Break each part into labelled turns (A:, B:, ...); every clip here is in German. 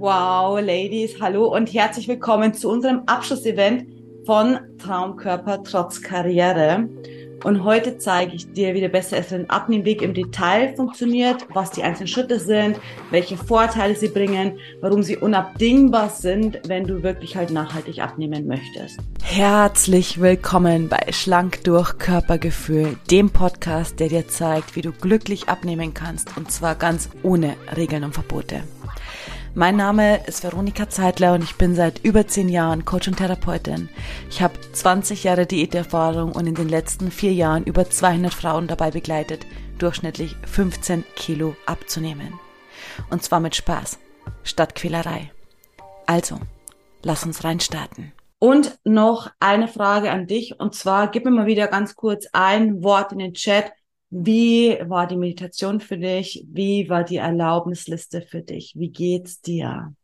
A: Wow, Ladies, hallo und herzlich willkommen zu unserem Abschlussevent von Traumkörper trotz Karriere. Und heute zeige ich dir, wie der beste Essen Abnehmweg im Detail funktioniert, was die einzelnen Schritte sind, welche Vorteile sie bringen, warum sie unabdingbar sind, wenn du wirklich halt nachhaltig abnehmen möchtest.
B: Herzlich willkommen bei Schlank durch Körpergefühl, dem Podcast, der dir zeigt, wie du glücklich abnehmen kannst und zwar ganz ohne Regeln und Verbote. Mein Name ist Veronika Zeitler und ich bin seit über zehn Jahren Coach und Therapeutin. Ich habe 20 Jahre Diäterfahrung und in den letzten vier Jahren über 200 Frauen dabei begleitet, durchschnittlich 15 Kilo abzunehmen. Und zwar mit Spaß, statt Quälerei. Also, lass uns reinstarten.
A: Und noch eine Frage an dich, und zwar gib mir mal wieder ganz kurz ein Wort in den Chat, wie war die Meditation für dich? Wie war die Erlaubnisliste für dich? Wie geht's dir?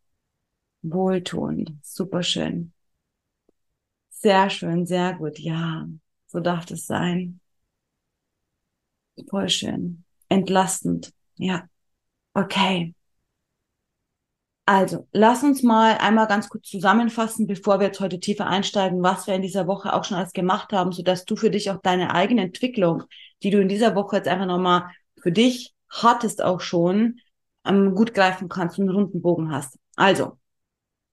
A: Wohltuend, super schön. Sehr schön, sehr gut. Ja, so darf es sein. Voll schön. Entlastend. Ja. Okay. Also, lass uns mal einmal ganz kurz zusammenfassen, bevor wir jetzt heute tiefer einsteigen, was wir in dieser Woche auch schon alles gemacht haben, so dass du für dich auch deine eigene Entwicklung, die du in dieser Woche jetzt einfach nochmal für dich hattest auch schon, ähm, gut greifen kannst und einen runden Bogen hast. Also,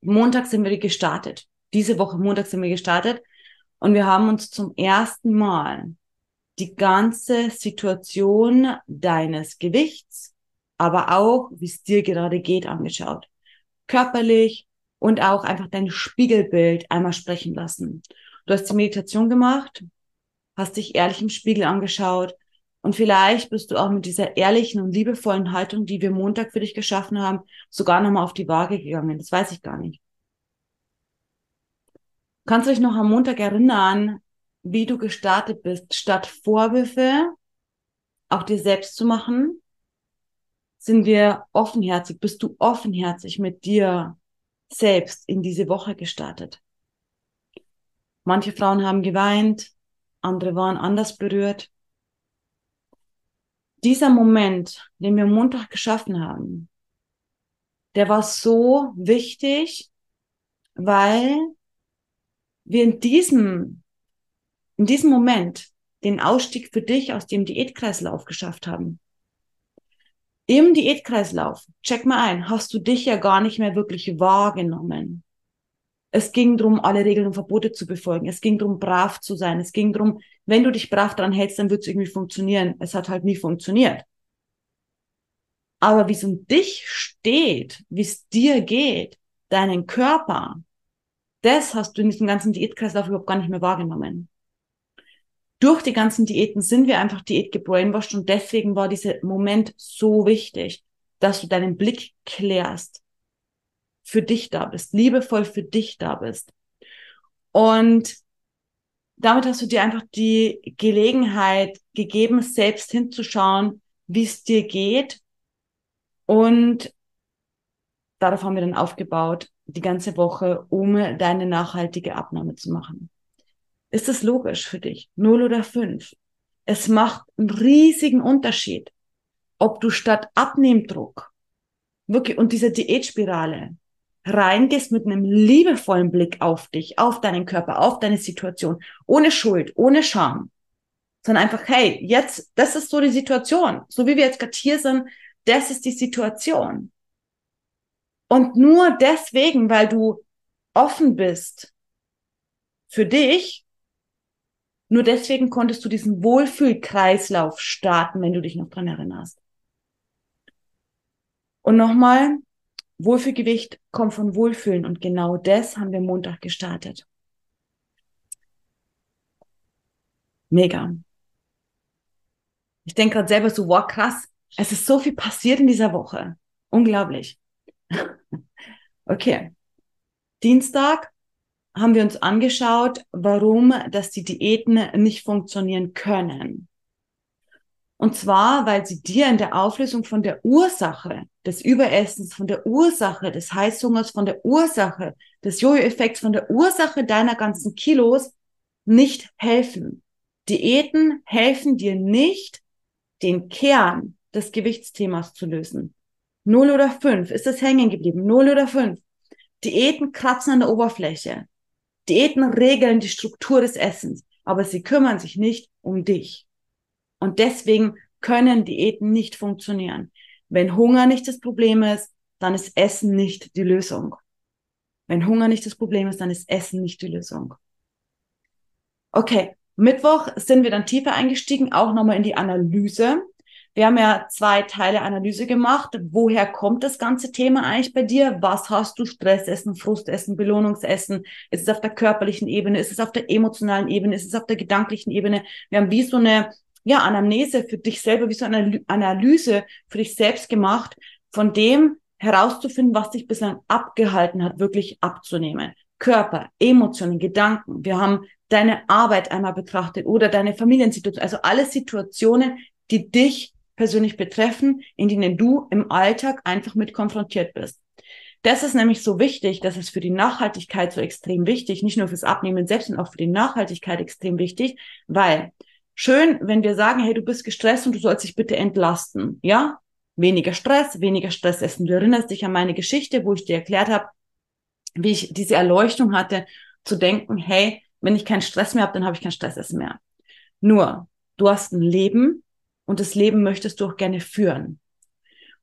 A: Montag sind wir gestartet. Diese Woche Montag sind wir gestartet und wir haben uns zum ersten Mal die ganze Situation deines Gewichts, aber auch, wie es dir gerade geht, angeschaut körperlich und auch einfach dein Spiegelbild einmal sprechen lassen. Du hast die Meditation gemacht, hast dich ehrlich im Spiegel angeschaut und vielleicht bist du auch mit dieser ehrlichen und liebevollen Haltung, die wir Montag für dich geschaffen haben, sogar nochmal auf die Waage gegangen. Das weiß ich gar nicht. Kannst du dich noch am Montag erinnern, wie du gestartet bist, statt Vorwürfe auch dir selbst zu machen, sind wir offenherzig? Bist du offenherzig mit dir selbst in diese Woche gestartet? Manche Frauen haben geweint, andere waren anders berührt. Dieser Moment, den wir Montag geschaffen haben, der war so wichtig, weil wir in diesem, in diesem Moment den Ausstieg für dich aus dem Diätkreislauf geschafft haben. Im Diätkreislauf, check mal ein, hast du dich ja gar nicht mehr wirklich wahrgenommen. Es ging darum, alle Regeln und Verbote zu befolgen. Es ging darum, brav zu sein. Es ging darum, wenn du dich brav dran hältst, dann wird es irgendwie funktionieren. Es hat halt nie funktioniert. Aber wie es um dich steht, wie es dir geht, deinen Körper, das hast du in diesem ganzen Diätkreislauf überhaupt gar nicht mehr wahrgenommen durch die ganzen Diäten sind wir einfach Diät gebrainwashed und deswegen war dieser Moment so wichtig, dass du deinen Blick klärst, für dich da bist, liebevoll für dich da bist. Und damit hast du dir einfach die Gelegenheit gegeben, selbst hinzuschauen, wie es dir geht. Und darauf haben wir dann aufgebaut, die ganze Woche, um deine nachhaltige Abnahme zu machen. Ist es logisch für dich? Null oder fünf? Es macht einen riesigen Unterschied, ob du statt Abnehmdruck wirklich und dieser Diätspirale reingehst mit einem liebevollen Blick auf dich, auf deinen Körper, auf deine Situation, ohne Schuld, ohne Scham, sondern einfach, hey, jetzt, das ist so die Situation, so wie wir jetzt gerade hier sind, das ist die Situation. Und nur deswegen, weil du offen bist für dich, nur deswegen konntest du diesen Wohlfühlkreislauf starten, wenn du dich noch dran erinnerst. Und nochmal, Wohlfühlgewicht kommt von Wohlfühlen und genau das haben wir Montag gestartet. Mega. Ich denke gerade selber so, wow, krass, es ist so viel passiert in dieser Woche. Unglaublich. okay. Dienstag haben wir uns angeschaut, warum dass die Diäten nicht funktionieren können. Und zwar, weil sie dir in der Auflösung von der Ursache des Überessens, von der Ursache des Heißhungers, von der Ursache des Jojo-Effekts, von der Ursache deiner ganzen Kilos nicht helfen. Diäten helfen dir nicht, den Kern des Gewichtsthemas zu lösen. Null oder fünf. Ist es hängen geblieben? Null oder fünf. Diäten kratzen an der Oberfläche. Diäten regeln die Struktur des Essens, aber sie kümmern sich nicht um dich. Und deswegen können Diäten nicht funktionieren. Wenn Hunger nicht das Problem ist, dann ist Essen nicht die Lösung. Wenn Hunger nicht das Problem ist, dann ist Essen nicht die Lösung. Okay, Mittwoch sind wir dann tiefer eingestiegen, auch nochmal in die Analyse. Wir haben ja zwei Teile Analyse gemacht. Woher kommt das ganze Thema eigentlich bei dir? Was hast du? Stressessen, Frustessen, Belohnungsessen? Ist es auf der körperlichen Ebene? Ist es auf der emotionalen Ebene? Ist es auf der gedanklichen Ebene? Wir haben wie so eine ja, Anamnese für dich selber, wie so eine Analyse für dich selbst gemacht, von dem herauszufinden, was dich bislang abgehalten hat, wirklich abzunehmen. Körper, Emotionen, Gedanken. Wir haben deine Arbeit einmal betrachtet oder deine Familiensituation, also alle Situationen, die dich persönlich betreffen, in denen du im Alltag einfach mit konfrontiert bist. Das ist nämlich so wichtig, das ist für die Nachhaltigkeit so extrem wichtig, nicht nur fürs Abnehmen selbst, sondern auch für die Nachhaltigkeit extrem wichtig, weil schön, wenn wir sagen, hey, du bist gestresst und du sollst dich bitte entlasten, ja? Weniger Stress, weniger Stress essen. Du erinnerst dich an meine Geschichte, wo ich dir erklärt habe, wie ich diese Erleuchtung hatte, zu denken, hey, wenn ich keinen Stress mehr habe, dann habe ich kein Stressessen mehr. Nur, du hast ein Leben und das Leben möchtest du auch gerne führen.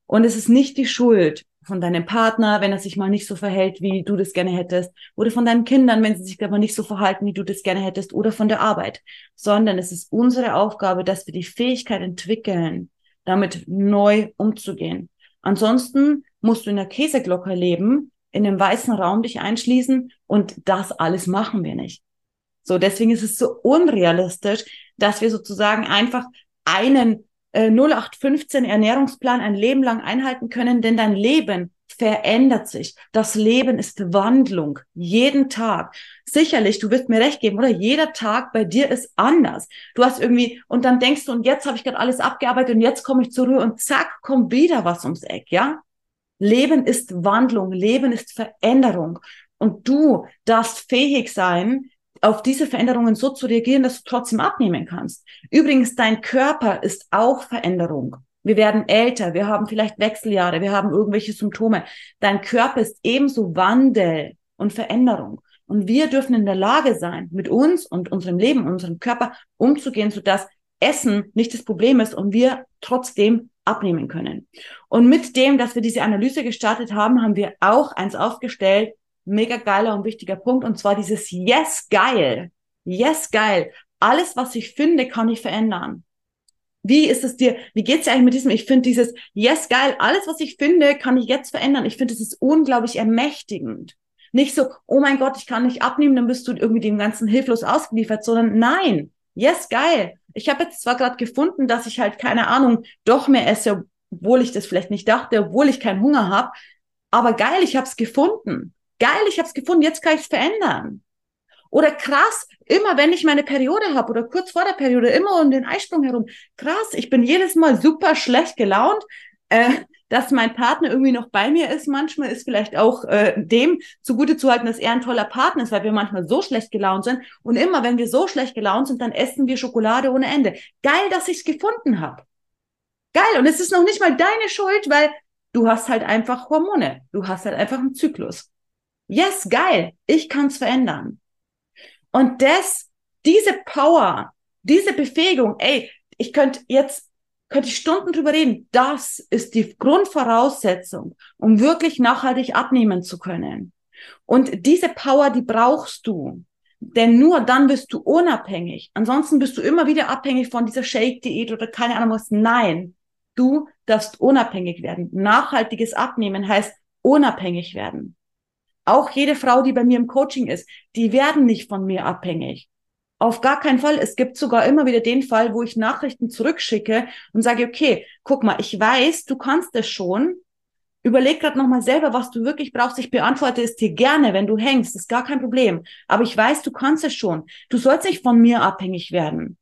A: Und es ist nicht die Schuld von deinem Partner, wenn er sich mal nicht so verhält, wie du das gerne hättest, oder von deinen Kindern, wenn sie sich aber nicht so verhalten, wie du das gerne hättest, oder von der Arbeit, sondern es ist unsere Aufgabe, dass wir die Fähigkeit entwickeln, damit neu umzugehen. Ansonsten musst du in der Käseglocke leben, in einem weißen Raum dich einschließen und das alles machen wir nicht. So, deswegen ist es so unrealistisch, dass wir sozusagen einfach einen äh, 0815 Ernährungsplan ein Leben lang einhalten können, denn dein Leben verändert sich. Das Leben ist Wandlung. Jeden Tag. Sicherlich, du wirst mir recht geben, oder? Jeder Tag bei dir ist anders. Du hast irgendwie, und dann denkst du, und jetzt habe ich gerade alles abgearbeitet und jetzt komme ich zur Ruhe und zack, kommt wieder was ums Eck, ja? Leben ist Wandlung, Leben ist Veränderung. Und du darfst fähig sein, auf diese Veränderungen so zu reagieren, dass du trotzdem abnehmen kannst. Übrigens, dein Körper ist auch Veränderung. Wir werden älter, wir haben vielleicht Wechseljahre, wir haben irgendwelche Symptome. Dein Körper ist ebenso Wandel und Veränderung. Und wir dürfen in der Lage sein, mit uns und unserem Leben, unserem Körper umzugehen, sodass Essen nicht das Problem ist und wir trotzdem abnehmen können. Und mit dem, dass wir diese Analyse gestartet haben, haben wir auch eins aufgestellt, mega geiler und wichtiger Punkt, und zwar dieses Yes, geil. Yes, geil. Alles, was ich finde, kann ich verändern. Wie ist es dir, wie geht's dir eigentlich mit diesem, ich finde dieses Yes, geil, alles, was ich finde, kann ich jetzt verändern. Ich finde, es ist unglaublich ermächtigend. Nicht so, oh mein Gott, ich kann nicht abnehmen, dann bist du irgendwie dem Ganzen hilflos ausgeliefert, sondern nein, yes, geil. Ich habe jetzt zwar gerade gefunden, dass ich halt, keine Ahnung, doch mehr esse, obwohl ich das vielleicht nicht dachte, obwohl ich keinen Hunger habe, aber geil, ich habe es gefunden geil, ich habe es gefunden, jetzt kann ich es verändern. Oder krass, immer wenn ich meine Periode habe oder kurz vor der Periode, immer um den Eisprung herum, krass, ich bin jedes Mal super schlecht gelaunt. Äh, dass mein Partner irgendwie noch bei mir ist, manchmal ist vielleicht auch äh, dem zugute zu halten, dass er ein toller Partner ist, weil wir manchmal so schlecht gelaunt sind. Und immer, wenn wir so schlecht gelaunt sind, dann essen wir Schokolade ohne Ende. Geil, dass ich es gefunden habe. Geil. Und es ist noch nicht mal deine Schuld, weil du hast halt einfach Hormone. Du hast halt einfach einen Zyklus. Yes, geil, ich kann es verändern. Und das, diese Power, diese Befähigung, ey, ich könnte jetzt, könnte ich Stunden drüber reden. Das ist die Grundvoraussetzung, um wirklich nachhaltig abnehmen zu können. Und diese Power, die brauchst du. Denn nur dann bist du unabhängig. Ansonsten bist du immer wieder abhängig von dieser Shake-Diät oder keine Ahnung was. Nein, du darfst unabhängig werden. Nachhaltiges Abnehmen heißt unabhängig werden. Auch jede Frau, die bei mir im Coaching ist, die werden nicht von mir abhängig. Auf gar keinen Fall. Es gibt sogar immer wieder den Fall, wo ich Nachrichten zurückschicke und sage, okay, guck mal, ich weiß, du kannst es schon. Überleg gerade nochmal selber, was du wirklich brauchst. Ich beantworte es dir gerne, wenn du hängst. ist gar kein Problem. Aber ich weiß, du kannst es schon. Du sollst nicht von mir abhängig werden.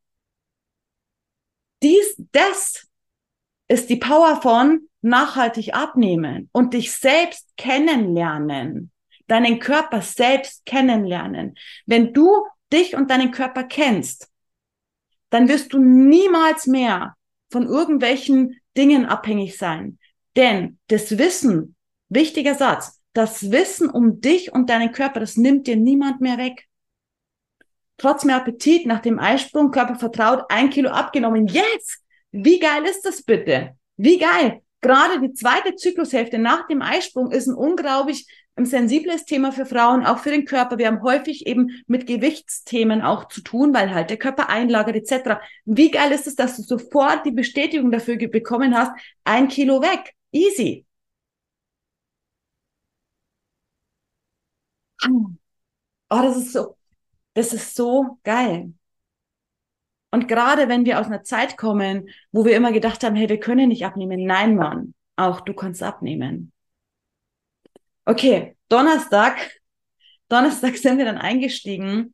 A: Dies, das ist die Power von nachhaltig abnehmen und dich selbst kennenlernen deinen Körper selbst kennenlernen. Wenn du dich und deinen Körper kennst, dann wirst du niemals mehr von irgendwelchen Dingen abhängig sein. Denn das Wissen, wichtiger Satz, das Wissen um dich und deinen Körper, das nimmt dir niemand mehr weg. Trotz mehr Appetit nach dem Eisprung, Körper vertraut, ein Kilo abgenommen. Yes! Wie geil ist das bitte? Wie geil! Gerade die zweite Zyklushälfte nach dem Eisprung ist ein unglaublich ein sensibles Thema für Frauen, auch für den Körper. Wir haben häufig eben mit Gewichtsthemen auch zu tun, weil halt der Körper einlagert etc. Wie geil ist es, dass du sofort die Bestätigung dafür bekommen hast, ein Kilo weg. Easy. Oh, das ist so, das ist so geil. Und gerade wenn wir aus einer Zeit kommen, wo wir immer gedacht haben, hey, wir können nicht abnehmen. Nein, Mann, auch du kannst abnehmen. Okay, Donnerstag, Donnerstag sind wir dann eingestiegen.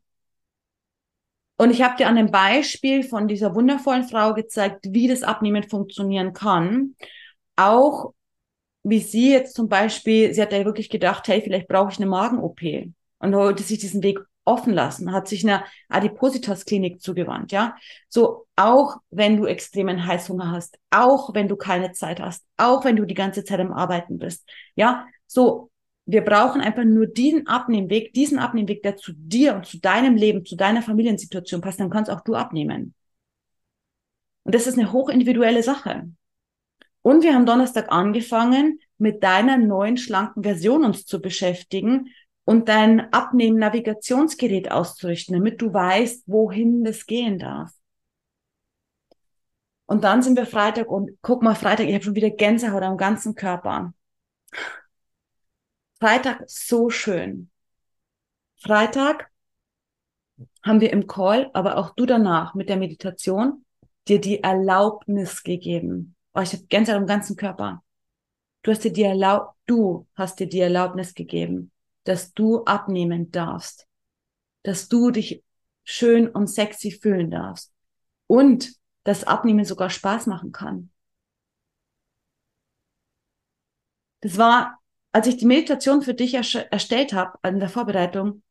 A: Und ich habe dir an dem Beispiel von dieser wundervollen Frau gezeigt, wie das Abnehmen funktionieren kann. Auch wie sie jetzt zum Beispiel, sie hat ja wirklich gedacht, hey, vielleicht brauche ich eine Magen-OP. Und wollte sich diesen Weg offen lassen, hat sich einer Adipositas-Klinik zugewandt, ja. So, auch wenn du extremen Heißhunger hast, auch wenn du keine Zeit hast, auch wenn du die ganze Zeit am Arbeiten bist, ja. So, wir brauchen einfach nur diesen Abnehmweg, diesen Abnehmweg, der zu dir und zu deinem Leben, zu deiner Familiensituation passt, dann kannst auch du abnehmen. Und das ist eine hochindividuelle Sache. Und wir haben Donnerstag angefangen, mit deiner neuen schlanken Version uns zu beschäftigen und dein Abnehmen-Navigationsgerät auszurichten, damit du weißt, wohin das gehen darf. Und dann sind wir Freitag und guck mal, Freitag, ich habe schon wieder Gänsehaut am ganzen Körper. Freitag so schön. Freitag haben wir im Call, aber auch du danach mit der Meditation dir die Erlaubnis gegeben. Oh, ich habe Gänsehaut am ganzen Körper. Du hast dir die Erlaub du hast dir die Erlaubnis gegeben, dass du abnehmen darfst, dass du dich schön und sexy fühlen darfst und dass Abnehmen sogar Spaß machen kann. Das war als ich die Meditation für dich erstellt habe, in der Vorbereitung,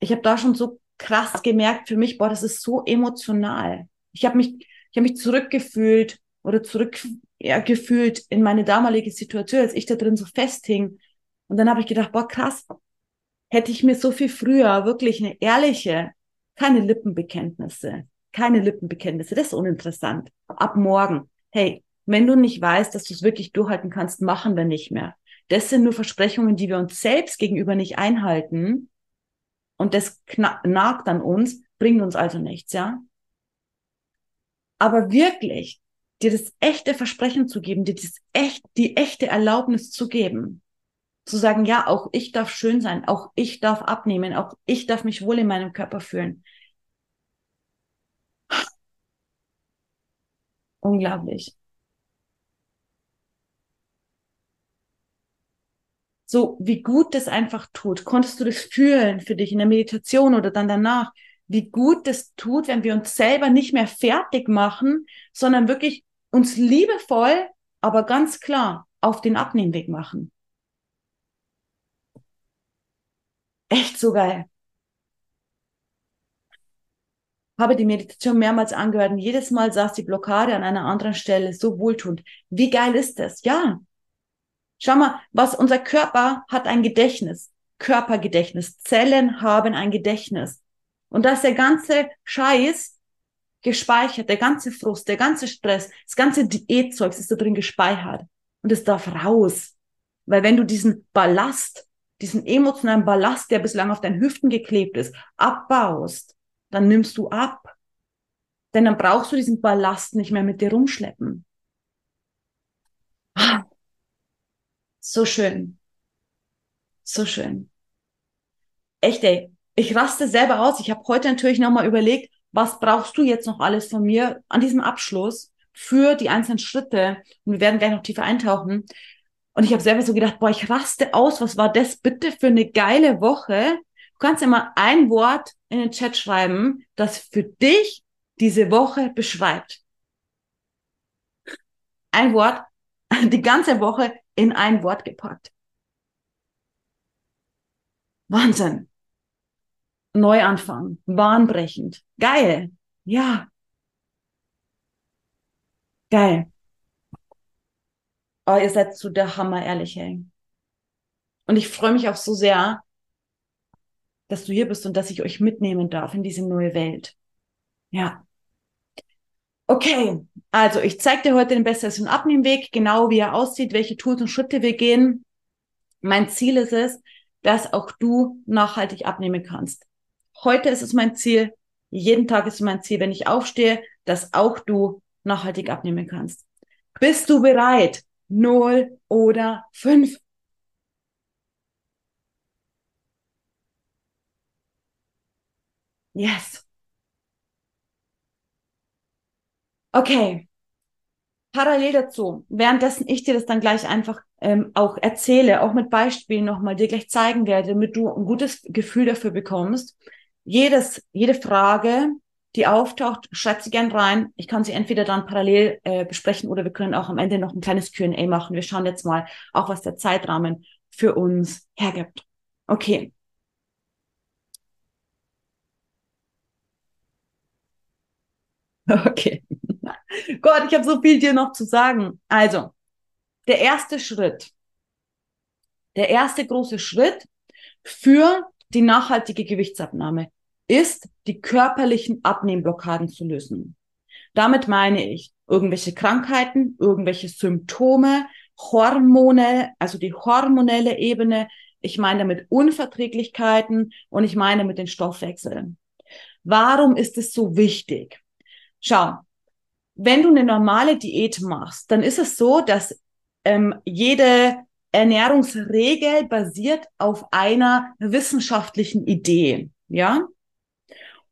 A: ich habe da schon so krass gemerkt für mich, boah, das ist so emotional. Ich habe mich, ich habe mich zurückgefühlt oder zurückgefühlt ja, in meine damalige Situation, als ich da drin so festhing. Und dann habe ich gedacht, boah, krass, hätte ich mir so viel früher wirklich eine ehrliche, keine Lippenbekenntnisse, keine Lippenbekenntnisse, das ist uninteressant. Ab morgen, hey, wenn du nicht weißt, dass du es wirklich durchhalten kannst, machen wir nicht mehr. Das sind nur Versprechungen, die wir uns selbst gegenüber nicht einhalten. Und das nagt an uns, bringt uns also nichts, ja? Aber wirklich, dir das echte Versprechen zu geben, dir das echt, die echte Erlaubnis zu geben, zu sagen, ja, auch ich darf schön sein, auch ich darf abnehmen, auch ich darf mich wohl in meinem Körper fühlen. Unglaublich. So wie gut das einfach tut. Konntest du das fühlen für dich in der Meditation oder dann danach? Wie gut das tut, wenn wir uns selber nicht mehr fertig machen, sondern wirklich uns liebevoll, aber ganz klar auf den Abnehmweg machen. Echt so geil. Habe die Meditation mehrmals angehört und jedes Mal saß die Blockade an einer anderen Stelle so wohltuend. Wie geil ist das? Ja, Schau mal, was unser Körper hat ein Gedächtnis. Körpergedächtnis. Zellen haben ein Gedächtnis. Und da ist der ganze Scheiß gespeichert, der ganze Frust, der ganze Stress, das ganze Diätzeug ist da drin gespeichert. Und es darf raus. Weil wenn du diesen Ballast, diesen emotionalen Ballast, der bislang auf deinen Hüften geklebt ist, abbaust, dann nimmst du ab. Denn dann brauchst du diesen Ballast nicht mehr mit dir rumschleppen. Ah, so schön. So schön. Echt, ey. Ich raste selber aus. Ich habe heute natürlich nochmal überlegt, was brauchst du jetzt noch alles von mir an diesem Abschluss für die einzelnen Schritte? Und wir werden gleich noch tiefer eintauchen. Und ich habe selber so gedacht, boah, ich raste aus. Was war das bitte für eine geile Woche? Du kannst ja mal ein Wort in den Chat schreiben, das für dich diese Woche beschreibt. Ein Wort, die ganze Woche in ein Wort gepackt. Wahnsinn. Neuanfang, bahnbrechend, geil, ja, geil. oh, ihr seid so der Hammer, ehrlich, ey. Und ich freue mich auch so sehr, dass du hier bist und dass ich euch mitnehmen darf in diese neue Welt. Ja. Okay, also ich zeige dir heute den und Abnehmweg, genau wie er aussieht, welche Tools und Schritte wir gehen. Mein Ziel ist es, dass auch du nachhaltig abnehmen kannst. Heute ist es mein Ziel, jeden Tag ist es mein Ziel, wenn ich aufstehe, dass auch du nachhaltig abnehmen kannst. Bist du bereit? Null oder fünf? Yes. Okay. Parallel dazu, währenddessen ich dir das dann gleich einfach ähm, auch erzähle, auch mit Beispielen nochmal dir gleich zeigen werde, damit du ein gutes Gefühl dafür bekommst. Jedes, jede Frage, die auftaucht, schreib sie gern rein. Ich kann sie entweder dann parallel äh, besprechen oder wir können auch am Ende noch ein kleines Q&A machen. Wir schauen jetzt mal auch, was der Zeitrahmen für uns hergibt. Okay. Okay. Gott, ich habe so viel dir noch zu sagen. Also, der erste Schritt, der erste große Schritt für die nachhaltige Gewichtsabnahme ist, die körperlichen Abnehmblockaden zu lösen. Damit meine ich irgendwelche Krankheiten, irgendwelche Symptome, Hormone, also die hormonelle Ebene. Ich meine damit Unverträglichkeiten und ich meine mit den Stoffwechseln. Warum ist es so wichtig? Schau, wenn du eine normale Diät machst, dann ist es so, dass ähm, jede Ernährungsregel basiert auf einer wissenschaftlichen Idee, ja?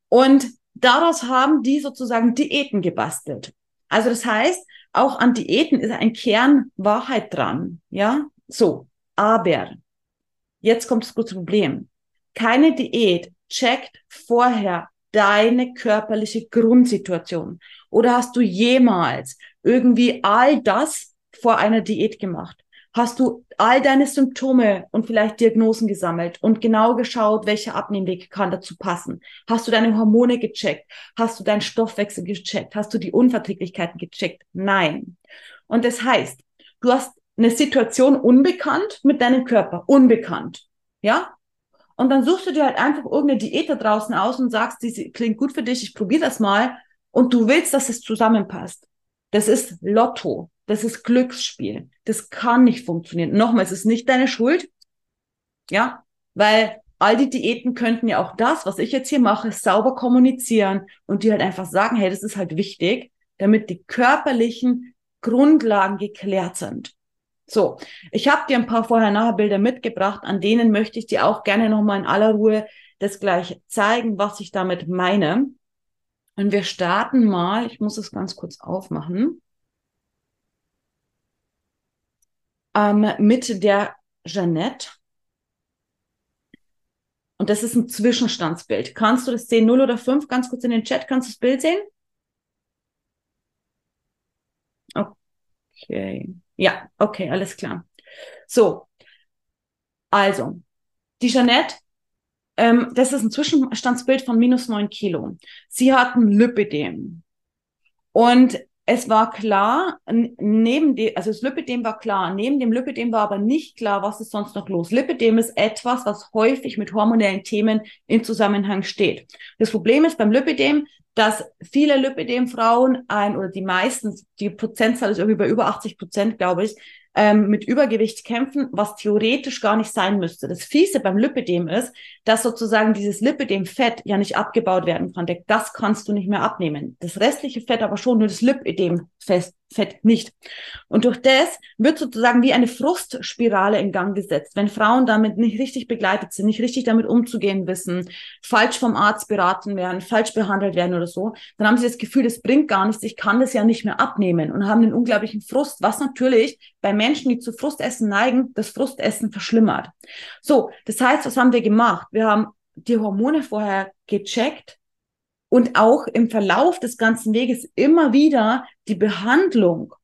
A: Und daraus haben die sozusagen Diäten gebastelt. Also das heißt, auch an Diäten ist ein Kern Wahrheit dran, ja? So, aber jetzt kommt das große Problem. Keine Diät checkt vorher deine körperliche Grundsituation. Oder hast du jemals irgendwie all das vor einer Diät gemacht? Hast du all deine Symptome und vielleicht Diagnosen gesammelt und genau geschaut, welcher Abnehmweg kann dazu passen? Hast du deine Hormone gecheckt? Hast du deinen Stoffwechsel gecheckt? Hast du die Unverträglichkeiten gecheckt? Nein. Und das heißt, du hast eine Situation unbekannt mit deinem Körper, unbekannt. Ja? Und dann suchst du dir halt einfach irgendeine Diät da draußen aus und sagst, die klingt gut für dich, ich probiere das mal. Und du willst, dass es zusammenpasst. Das ist Lotto. Das ist Glücksspiel. Das kann nicht funktionieren. Nochmal, es ist nicht deine Schuld. Ja, weil all die Diäten könnten ja auch das, was ich jetzt hier mache, sauber kommunizieren und dir halt einfach sagen, hey, das ist halt wichtig, damit die körperlichen Grundlagen geklärt sind. So, ich habe dir ein paar Vorher-Nachher-Bilder mitgebracht, an denen möchte ich dir auch gerne nochmal in aller Ruhe das gleich zeigen, was ich damit meine. Und wir starten mal, ich muss es ganz kurz aufmachen. ähm, mit der Jeannette. Und das ist ein Zwischenstandsbild. Kannst du das sehen? 0 oder 5? Ganz kurz in den Chat. Kannst du das Bild sehen? Okay. Ja, okay, alles klar. So. Also, die Jeannette, ähm, das ist ein Zwischenstandsbild von minus 9 Kilo. Sie hat ein Lipidem. Und es war klar, neben dem, also das Lipidem war klar, neben dem Lipidem war aber nicht klar, was ist sonst noch los. Lipidem ist etwas, was häufig mit hormonellen Themen in Zusammenhang steht. Das Problem ist beim Lipidem, dass viele Lipidem-Frauen ein, oder die meisten, die Prozentzahl ist irgendwie bei über 80 Prozent, glaube ich, ähm, mit Übergewicht kämpfen, was theoretisch gar nicht sein müsste. Das Fiese beim Lipidem ist, dass sozusagen dieses Lipidem-Fett ja nicht abgebaut werden kann. Das kannst du nicht mehr abnehmen. Das restliche Fett aber schon, nur das Lipidem-Fett nicht. Und durch das wird sozusagen wie eine Frustspirale in Gang gesetzt. Wenn Frauen damit nicht richtig begleitet sind, nicht richtig damit umzugehen wissen, falsch vom Arzt beraten werden, falsch behandelt werden oder so, dann haben sie das Gefühl, das bringt gar nichts, ich kann das ja nicht mehr abnehmen und haben einen unglaublichen Frust, was natürlich bei Menschen, die zu Frustessen neigen, das Frustessen verschlimmert. So, das heißt, was haben wir gemacht? Wir haben die Hormone vorher gecheckt und auch im Verlauf des ganzen Weges immer wieder die Behandlung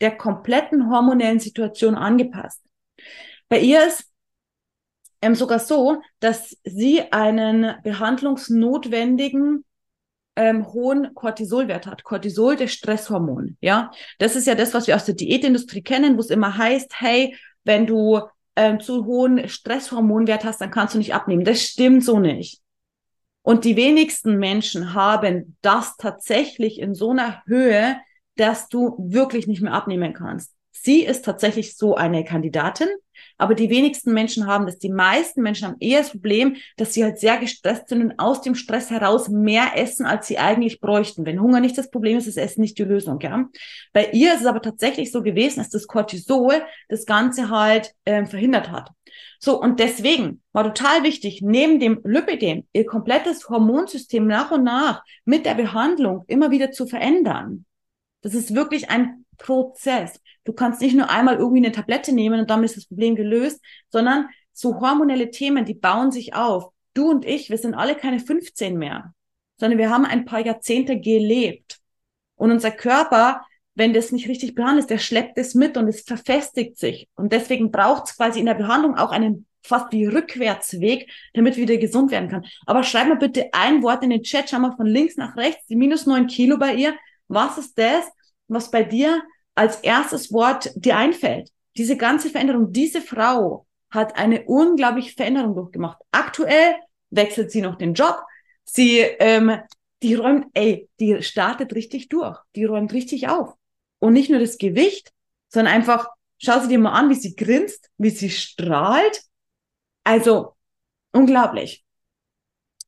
A: der kompletten hormonellen Situation angepasst. Bei ihr ist ähm, sogar so, dass sie einen behandlungsnotwendigen ähm, hohen Cortisolwert hat. Cortisol, der Stresshormon, ja. Das ist ja das, was wir aus der Diätindustrie kennen, wo es immer heißt, hey, wenn du ähm, zu hohen Stresshormonwert hast, dann kannst du nicht abnehmen. Das stimmt so nicht. Und die wenigsten Menschen haben das tatsächlich in so einer Höhe, dass du wirklich nicht mehr abnehmen kannst. Sie ist tatsächlich so eine Kandidatin, aber die wenigsten Menschen haben das. Die meisten Menschen haben eher das Problem, dass sie halt sehr gestresst sind und aus dem Stress heraus mehr essen, als sie eigentlich bräuchten. Wenn Hunger nicht das Problem ist, ist Essen nicht die Lösung, ja. Bei ihr ist es aber tatsächlich so gewesen, dass das Cortisol das Ganze halt ähm, verhindert hat. So, und deswegen war total wichtig, neben dem Lipidem ihr komplettes Hormonsystem nach und nach mit der Behandlung immer wieder zu verändern. Das ist wirklich ein Prozess. Du kannst nicht nur einmal irgendwie eine Tablette nehmen und damit ist das Problem gelöst, sondern so hormonelle Themen, die bauen sich auf. Du und ich, wir sind alle keine 15 mehr, sondern wir haben ein paar Jahrzehnte gelebt. Und unser Körper, wenn das nicht richtig behandelt ist, der schleppt es mit und es verfestigt sich. Und deswegen braucht es quasi in der Behandlung auch einen fast wie Rückwärtsweg, damit wieder gesund werden kann. Aber schreib mal bitte ein Wort in den Chat, schau mal von links nach rechts, die minus neun Kilo bei ihr. Was ist das, was bei dir als erstes Wort dir einfällt. Diese ganze Veränderung, diese Frau hat eine unglaubliche Veränderung durchgemacht. Aktuell wechselt sie noch den Job. Sie, ähm, die räumt, ey, die startet richtig durch. Die räumt richtig auf. Und nicht nur das Gewicht, sondern einfach, schau sie dir mal an, wie sie grinst, wie sie strahlt. Also, unglaublich.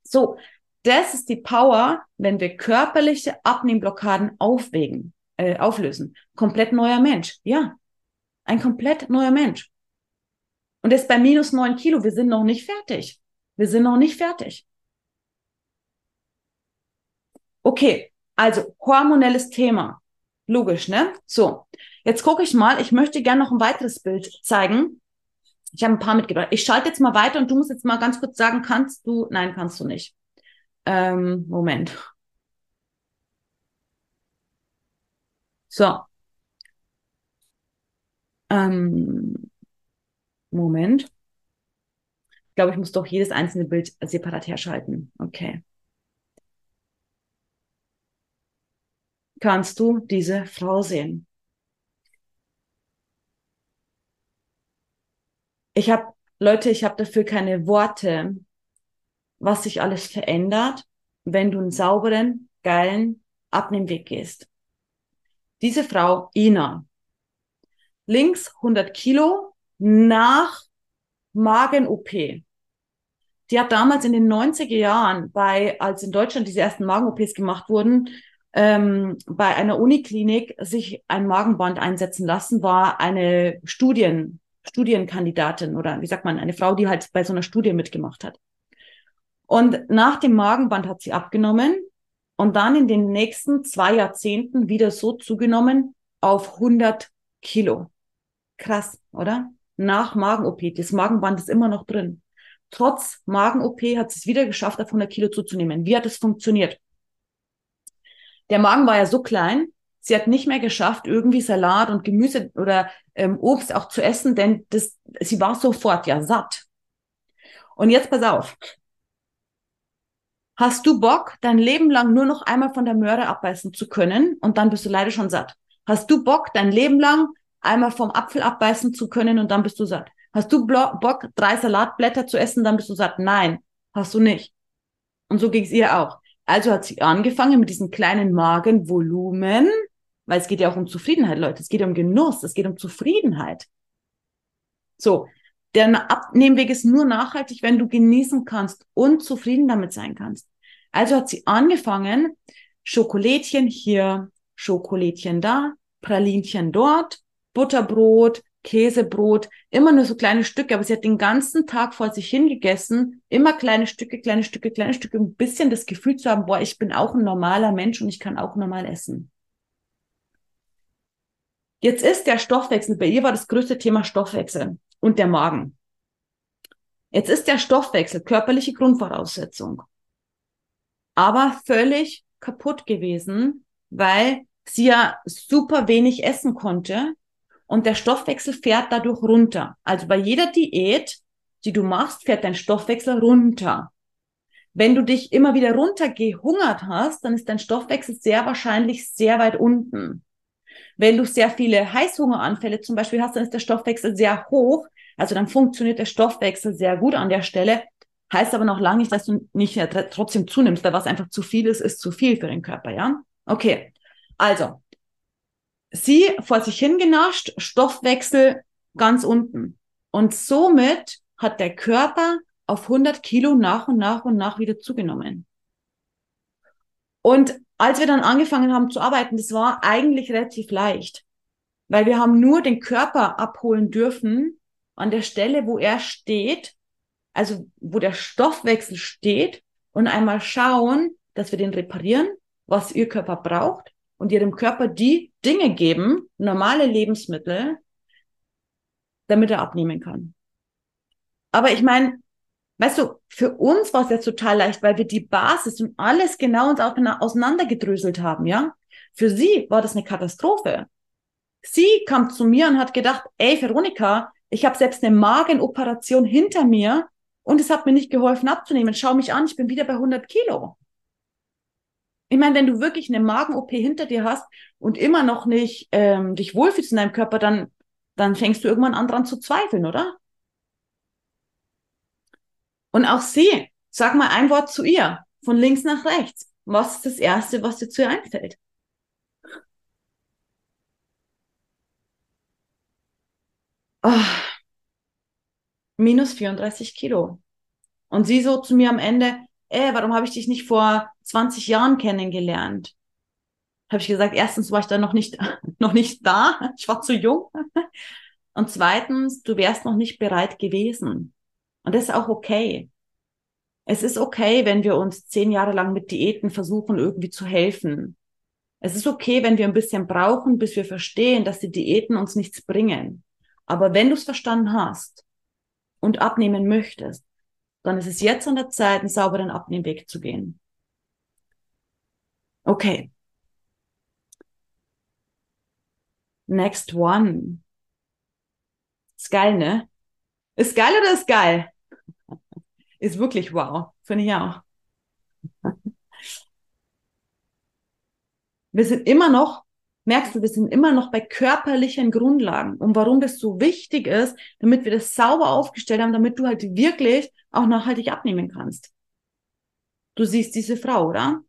A: So, das ist die Power, wenn wir körperliche Abnehmblockaden aufwägen äh, auflösen. Komplett neuer Mensch. Ja, ein komplett neuer Mensch. Und das bei minus neun Kilo. Wir sind noch nicht fertig. Wir sind noch nicht fertig. Okay, also hormonelles Thema. Logisch, ne? So, jetzt gucke ich mal. Ich möchte gerne noch ein weiteres Bild zeigen. Ich habe ein paar mitgebracht. Ich schalte jetzt mal weiter und du musst jetzt mal ganz kurz sagen, kannst du? Nein, kannst du nicht. Ähm, Moment. So. Ähm, Moment. Ich glaube, ich muss doch jedes einzelne Bild separat herschalten. Okay. Kannst du diese Frau sehen? Ich habe, Leute, ich habe dafür keine Worte, was sich alles verändert, wenn du einen sauberen, geilen Abnehmweg gehst. Diese Frau, Ina, links 100 Kilo nach Magen-OP. Die hat damals in den 90er Jahren bei, als in Deutschland diese ersten Magen-OPs gemacht wurden, ähm, bei einer Uniklinik sich ein Magenband einsetzen lassen, war eine Studien, Studienkandidatin oder wie sagt man, eine Frau, die halt bei so einer Studie mitgemacht hat. Und nach dem Magenband hat sie abgenommen und dann in den nächsten zwei Jahrzehnten wieder so zugenommen auf 100 Kilo. Krass, oder? Nach Magen-OP. Das Magenband ist immer noch drin. Trotz Magen-OP hat sie es wieder geschafft, auf 100 Kilo zuzunehmen. Wie hat es funktioniert? Der Magen war ja so klein, sie hat nicht mehr geschafft, irgendwie Salat und Gemüse oder ähm, Obst auch zu essen, denn das, sie war sofort ja satt. Und jetzt pass auf. Hast du Bock, dein Leben lang nur noch einmal von der Möhre abbeißen zu können und dann bist du leider schon satt? Hast du Bock, dein Leben lang einmal vom Apfel abbeißen zu können und dann bist du satt? Hast du Bock, drei Salatblätter zu essen, dann bist du satt? Nein, hast du nicht. Und so ging es ihr auch. Also hat sie angefangen mit diesem kleinen Magenvolumen, weil es geht ja auch um Zufriedenheit, Leute. Es geht um Genuss, es geht um Zufriedenheit. So, der Abnehmweg ist nur nachhaltig, wenn du genießen kannst und zufrieden damit sein kannst. Also hat sie angefangen, Schokolädchen hier, Schokolädchen da, Pralinchen dort, Butterbrot, Käsebrot, immer nur so kleine Stücke, aber sie hat den ganzen Tag vor sich hingegessen, immer kleine Stücke, kleine Stücke, kleine Stücke, um ein bisschen das Gefühl zu haben, boah, ich bin auch ein normaler Mensch und ich kann auch normal essen. Jetzt ist der Stoffwechsel, bei ihr war das größte Thema Stoffwechsel und der Magen. Jetzt ist der Stoffwechsel körperliche Grundvoraussetzung, aber völlig kaputt gewesen, weil sie ja super wenig essen konnte und der Stoffwechsel fährt dadurch runter. Also bei jeder Diät, die du machst, fährt dein Stoffwechsel runter. Wenn du dich immer wieder runtergehungert hast, dann ist dein Stoffwechsel sehr wahrscheinlich sehr weit unten. Wenn du sehr viele Heißhungeranfälle zum Beispiel hast, dann ist der Stoffwechsel sehr hoch. Also dann funktioniert der Stoffwechsel sehr gut an der Stelle. Heißt aber noch lange nicht, dass du nicht trotzdem zunimmst, weil was einfach zu viel ist, ist zu viel für den Körper, ja? Okay. Also, sie vor sich hingenascht, Stoffwechsel ganz unten. Und somit hat der Körper auf 100 Kilo nach und nach und nach wieder zugenommen. Und als wir dann angefangen haben zu arbeiten, das war eigentlich relativ leicht, weil wir haben nur den Körper abholen dürfen an der Stelle, wo er steht, also wo der Stoffwechsel steht und einmal schauen, dass wir den reparieren, was ihr Körper braucht und ihrem Körper die Dinge geben, normale Lebensmittel, damit er abnehmen kann. Aber ich meine, weißt du, für uns war es jetzt total leicht, weil wir die Basis und alles genau uns auseinandergedröselt haben, ja. Für sie war das eine Katastrophe. Sie kam zu mir und hat gedacht, ey Veronika, ich habe selbst eine Magenoperation hinter mir und es hat mir nicht geholfen abzunehmen. Schau mich an, ich bin wieder bei 100 Kilo. Ich meine, wenn du wirklich eine Magen-OP hinter dir hast und immer noch nicht ähm, dich wohlfühlst in deinem Körper, dann, dann fängst du irgendwann an dran zu zweifeln, oder? Und auch sie, sag mal ein Wort zu ihr, von links nach rechts. Was ist das Erste, was dir zu ihr einfällt? Oh, minus 34 Kilo. Und sie so zu mir am Ende, äh, warum habe ich dich nicht vor 20 Jahren kennengelernt? Habe ich gesagt, erstens war ich da noch nicht, noch nicht da, ich war zu jung. Und zweitens, du wärst noch nicht bereit gewesen. Und das ist auch okay. Es ist okay, wenn wir uns zehn Jahre lang mit Diäten versuchen, irgendwie zu helfen. Es ist okay, wenn wir ein bisschen brauchen, bis wir verstehen, dass die Diäten uns nichts bringen. Aber wenn du es verstanden hast und abnehmen möchtest, dann ist es jetzt an der Zeit, einen sauberen Abnehmweg zu gehen. Okay. Next one. Ist geil, ne? Ist geil oder ist geil? Ist wirklich wow. Finde ich auch. Wir sind immer noch, merkst du, wir sind immer noch bei körperlichen Grundlagen. Und warum das so wichtig ist, damit wir das sauber aufgestellt haben, damit du halt wirklich auch nachhaltig abnehmen kannst. Du siehst diese Frau, oder?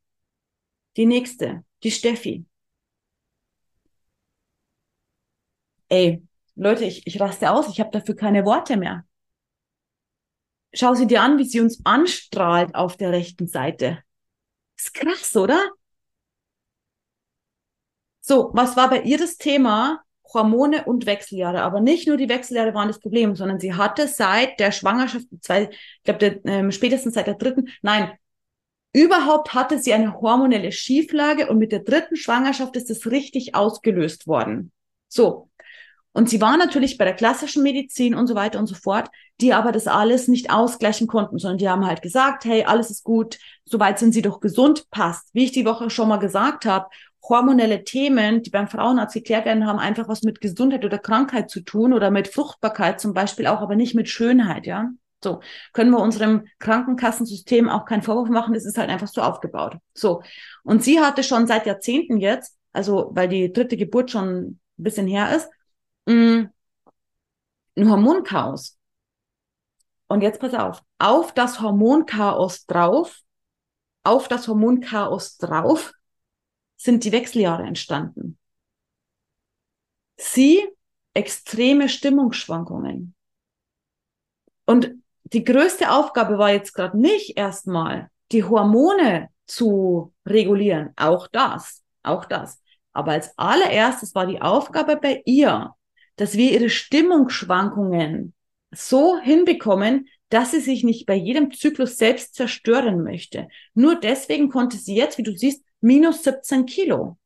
A: Die nächste, die Steffi. Ey, Leute, ich, ich raste aus, ich habe dafür keine Worte mehr. Schau sie dir an, wie sie uns anstrahlt auf der rechten Seite. Ist krass, oder? So, was war bei ihr das Thema? Hormone und Wechseljahre. Aber nicht nur die Wechseljahre waren das Problem, sondern sie hatte seit der Schwangerschaft, zwei, ich glaube, ähm, spätestens seit der dritten, nein, überhaupt hatte sie eine hormonelle Schieflage und mit der dritten Schwangerschaft ist es richtig ausgelöst worden. So. Und sie war natürlich bei der klassischen Medizin und so weiter und so fort, die aber das alles nicht ausgleichen konnten, sondern die haben halt gesagt, hey, alles ist gut, soweit sind sie doch gesund, passt. Wie ich die Woche schon mal gesagt habe, hormonelle Themen, die beim Frauenarzt geklärt werden, haben einfach was mit Gesundheit oder Krankheit zu tun oder mit Fruchtbarkeit zum Beispiel auch, aber nicht mit Schönheit, ja. So können wir unserem Krankenkassensystem auch keinen Vorwurf machen, es ist halt einfach so aufgebaut. So. Und sie hatte schon seit Jahrzehnten jetzt, also weil die dritte Geburt schon ein bisschen her ist, mh, ein Hormonchaos. Und jetzt pass auf, auf das Hormonchaos drauf, auf das Hormonchaos drauf sind die Wechseljahre entstanden. Sie extreme Stimmungsschwankungen. Und die größte Aufgabe war jetzt gerade nicht erstmal die Hormone zu regulieren. Auch das, auch das. Aber als allererstes war die Aufgabe bei ihr, dass wir ihre Stimmungsschwankungen so hinbekommen, dass sie sich nicht bei jedem Zyklus selbst zerstören möchte. Nur deswegen konnte sie jetzt, wie du siehst, minus 17 Kilo.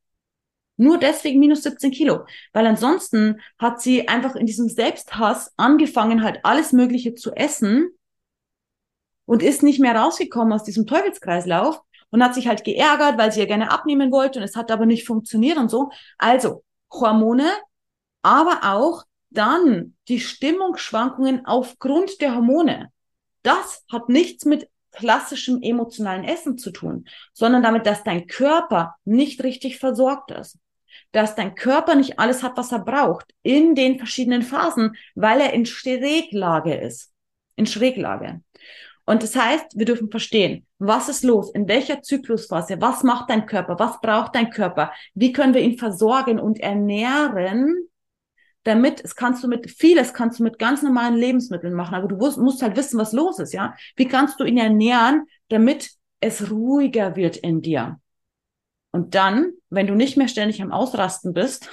A: Nur deswegen minus 17 Kilo. Weil ansonsten hat sie einfach in diesem Selbsthass angefangen, halt alles Mögliche zu essen und ist nicht mehr rausgekommen aus diesem Teufelskreislauf und hat sich halt geärgert, weil sie ja gerne abnehmen wollte und es hat aber nicht funktioniert und so. Also Hormone, aber auch dann die Stimmungsschwankungen aufgrund der Hormone. Das hat nichts mit klassischem emotionalen Essen zu tun, sondern damit, dass dein Körper nicht richtig versorgt ist. Dass dein Körper nicht alles hat, was er braucht in den verschiedenen Phasen, weil er in Schräglage ist. In Schräglage. Und das heißt, wir dürfen verstehen, was ist los, in welcher Zyklusphase, was macht dein Körper, was braucht dein Körper, wie können wir ihn versorgen und ernähren, damit, es kannst du mit, vieles kannst du mit ganz normalen Lebensmitteln machen, aber du musst, musst halt wissen, was los ist, ja. Wie kannst du ihn ernähren, damit es ruhiger wird in dir? Und dann, wenn du nicht mehr ständig am Ausrasten bist,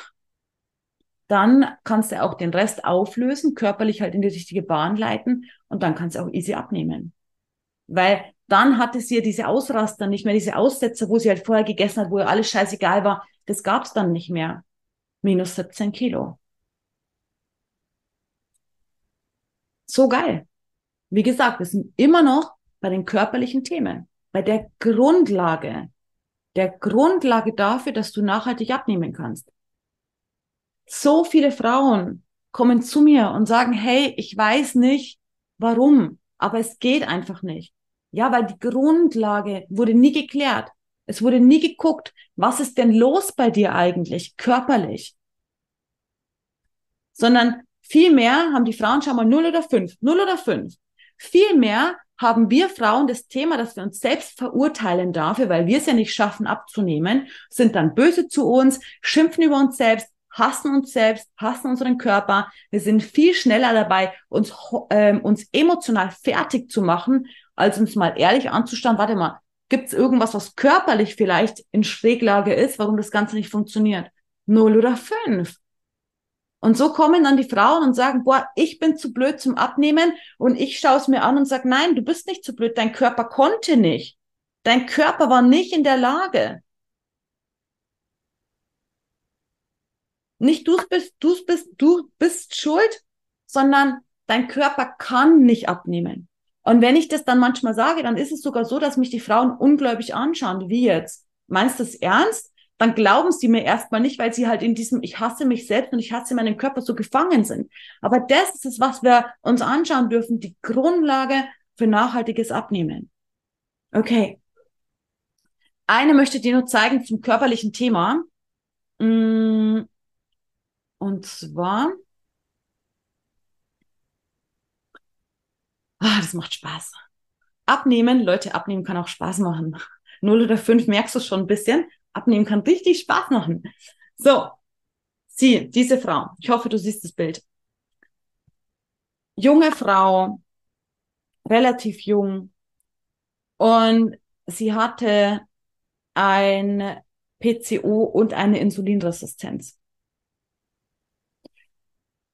A: dann kannst du auch den Rest auflösen, körperlich halt in die richtige Bahn leiten und dann kannst du auch easy abnehmen. Weil dann hatte sie ja diese Ausraster nicht mehr, diese Aussetzer, wo sie halt vorher gegessen hat, wo ihr alles scheißegal war. Das gab's dann nicht mehr. Minus 17 Kilo. So geil. Wie gesagt, wir sind immer noch bei den körperlichen Themen, bei der Grundlage, der Grundlage dafür, dass du nachhaltig abnehmen kannst. So viele Frauen kommen zu mir und sagen, hey, ich weiß nicht, warum, aber es geht einfach nicht. Ja, weil die Grundlage wurde nie geklärt. Es wurde nie geguckt, was ist denn los bei dir eigentlich körperlich? Sondern vielmehr haben die Frauen schon mal null oder fünf, null oder fünf. Vielmehr haben wir Frauen das Thema, dass wir uns selbst verurteilen dafür, weil wir es ja nicht schaffen abzunehmen, sind dann böse zu uns, schimpfen über uns selbst, hassen uns selbst, hassen unseren Körper. Wir sind viel schneller dabei, uns, äh, uns emotional fertig zu machen, als uns mal ehrlich anzuschauen, warte mal, gibt es irgendwas, was körperlich vielleicht in Schräglage ist, warum das Ganze nicht funktioniert? Null oder fünf. Und so kommen dann die Frauen und sagen, boah, ich bin zu blöd zum Abnehmen und ich schaue es mir an und sage, nein, du bist nicht zu blöd, dein Körper konnte nicht. Dein Körper war nicht in der Lage. Nicht du bist, du bist, du bist schuld, sondern dein Körper kann nicht abnehmen. Und wenn ich das dann manchmal sage, dann ist es sogar so, dass mich die Frauen ungläubig anschauen, wie jetzt. Meinst du das ernst? Dann glauben sie mir erstmal nicht, weil sie halt in diesem Ich hasse mich selbst und ich hasse meinen Körper so gefangen sind. Aber das ist es, was wir uns anschauen dürfen, die Grundlage für nachhaltiges Abnehmen. Okay. Eine möchte dir nur zeigen zum körperlichen Thema. Mm, und zwar, ah, das macht Spaß. Abnehmen, Leute, abnehmen kann auch Spaß machen. Null oder fünf merkst du schon ein bisschen. Abnehmen kann richtig Spaß machen. So, sie, diese Frau. Ich hoffe, du siehst das Bild. Junge Frau, relativ jung. Und sie hatte ein PCO und eine Insulinresistenz.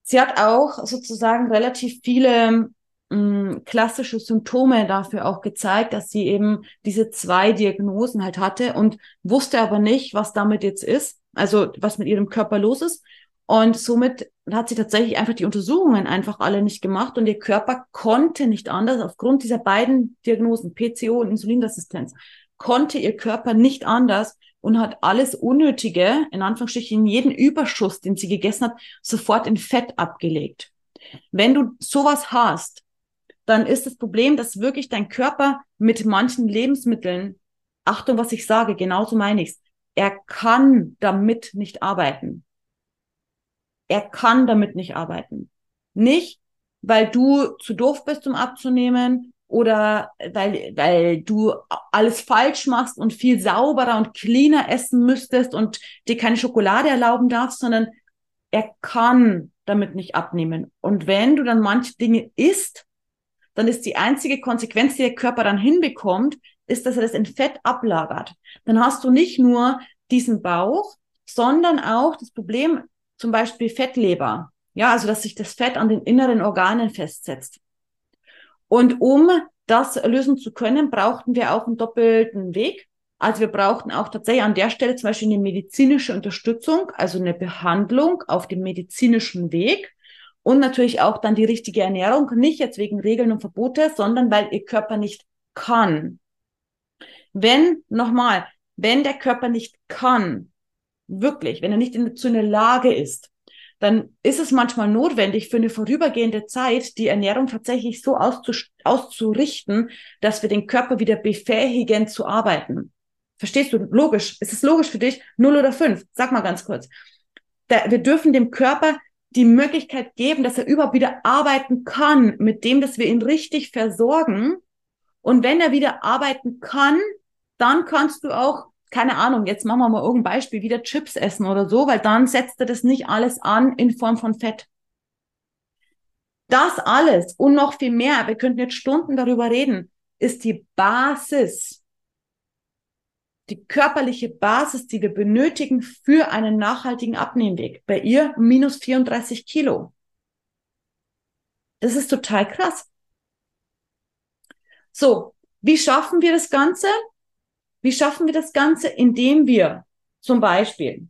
A: Sie hat auch sozusagen relativ viele mh, mm, klassische Symptome dafür auch gezeigt, dass sie eben diese zwei Diagnosen halt hatte und wusste aber nicht, was damit jetzt ist, also was mit ihrem Körper los ist. Und somit hat sie tatsächlich einfach die Untersuchungen einfach alle nicht gemacht und ihr Körper konnte nicht anders aufgrund dieser beiden Diagnosen, PCO und Insulinresistenz, konnte ihr Körper nicht anders und hat alles Unnötige, in Anführungsstrichen jeden Überschuss, den sie gegessen hat, sofort in Fett abgelegt. Wenn du sowas hast, dann ist das Problem, dass wirklich dein Körper mit manchen Lebensmitteln, Achtung, was ich sage, genauso meine ich's, er kann damit nicht arbeiten. Er kann damit nicht arbeiten. Nicht, weil du zu doof bist, um abzunehmen, oder weil, weil du alles falsch machst und viel sauberer und cleaner essen müsstest und dir keine Schokolade erlauben darfst, sondern er kann damit nicht abnehmen. Und wenn du dann manche Dinge isst, dann ist die einzige Konsequenz, die der Körper dann hinbekommt, ist, dass er das in Fett ablagert. Dann hast du nicht nur diesen Bauch, sondern auch das Problem, zum Beispiel Fettleber. Ja, also dass sich das Fett an den inneren Organen festsetzt. Und um das lösen zu können, brauchten wir auch einen doppelten Weg. Also wir brauchten auch tatsächlich an der Stelle zum Beispiel eine medizinische Unterstützung, also eine Behandlung auf dem medizinischen Weg und natürlich auch dann die richtige Ernährung, nicht jetzt wegen Regeln und Verbote, sondern weil ihr Körper nicht kann. Wenn, nochmal, wenn der Körper nicht kann, wirklich, wenn er nicht in, zu einer Lage ist, dann ist es manchmal notwendig, für eine vorübergehende Zeit die Ernährung tatsächlich so auszurichten, dass wir den Körper wieder befähigen zu arbeiten. Verstehst du? Logisch. Ist es logisch für dich? Null oder fünf? Sag mal ganz kurz. Da, wir dürfen dem Körper die Möglichkeit geben, dass er überhaupt wieder arbeiten kann mit dem, dass wir ihn richtig versorgen. Und wenn er wieder arbeiten kann, dann kannst du auch, keine Ahnung, jetzt machen wir mal irgendein Beispiel, wieder Chips essen oder so, weil dann setzt er das nicht alles an in Form von Fett. Das alles und noch viel mehr, wir könnten jetzt Stunden darüber reden, ist die Basis die körperliche Basis, die wir benötigen für einen nachhaltigen Abnehmweg. Bei ihr minus 34 Kilo. Das ist total krass. So, wie schaffen wir das Ganze? Wie schaffen wir das Ganze? Indem wir zum Beispiel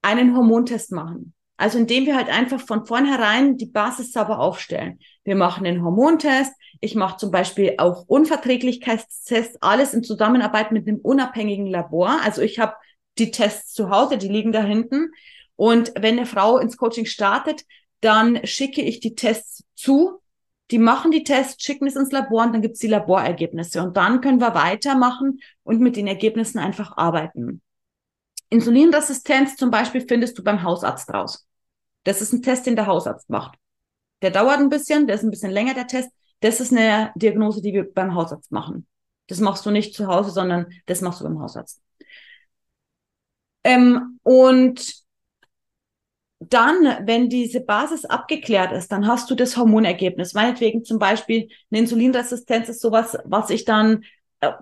A: einen Hormontest machen. Also indem wir halt einfach von vornherein die Basis sauber aufstellen. Wir machen einen Hormontest. Ich mache zum Beispiel auch Unverträglichkeitstests, alles in Zusammenarbeit mit einem unabhängigen Labor. Also ich habe die Tests zu Hause, die liegen da hinten. Und wenn eine Frau ins Coaching startet, dann schicke ich die Tests zu. Die machen die Tests, schicken es ins Labor und dann gibt's die Laborergebnisse. Und dann können wir weitermachen und mit den Ergebnissen einfach arbeiten. Insulinresistenz zum Beispiel findest du beim Hausarzt raus. Das ist ein Test, den der Hausarzt macht. Der dauert ein bisschen, der ist ein bisschen länger, der Test. Das ist eine Diagnose, die wir beim Hausarzt machen. Das machst du nicht zu Hause, sondern das machst du beim Hausarzt. Ähm, und dann, wenn diese Basis abgeklärt ist, dann hast du das Hormonergebnis. Meinetwegen zum Beispiel eine Insulinresistenz ist sowas, was ich dann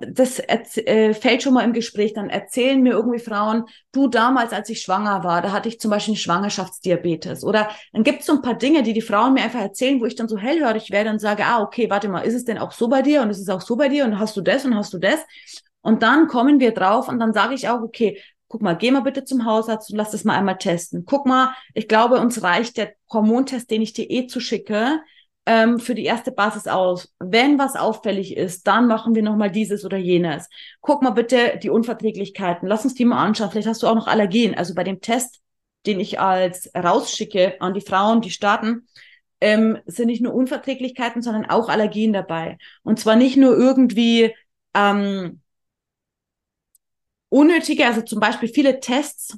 A: das äh, fällt schon mal im Gespräch, dann erzählen mir irgendwie Frauen, du damals, als ich schwanger war, da hatte ich zum Beispiel einen Schwangerschaftsdiabetes. Oder dann gibt es so ein paar Dinge, die die Frauen mir einfach erzählen, wo ich dann so hellhörig werde und sage, ah, okay, warte mal, ist es denn auch so bei dir und ist es auch so bei dir und hast du das und hast du das? Und dann kommen wir drauf und dann sage ich auch, okay, guck mal, geh mal bitte zum Hausarzt und lass das mal einmal testen. Guck mal, ich glaube, uns reicht der Hormontest, den ich dir eh zuschicke ähm, für die erste Basis aus. Wenn was auffällig ist, dann machen wir nochmal dieses oder jenes. Guck mal bitte die Unverträglichkeiten. Lass uns die mal anschauen. Vielleicht hast du auch noch Allergien. Also bei dem Test, den ich als rausschicke an die Frauen, die starten, ähm, sind nicht nur Unverträglichkeiten, sondern auch Allergien dabei. Und zwar nicht nur irgendwie ähm, unnötige, also zum Beispiel viele Tests,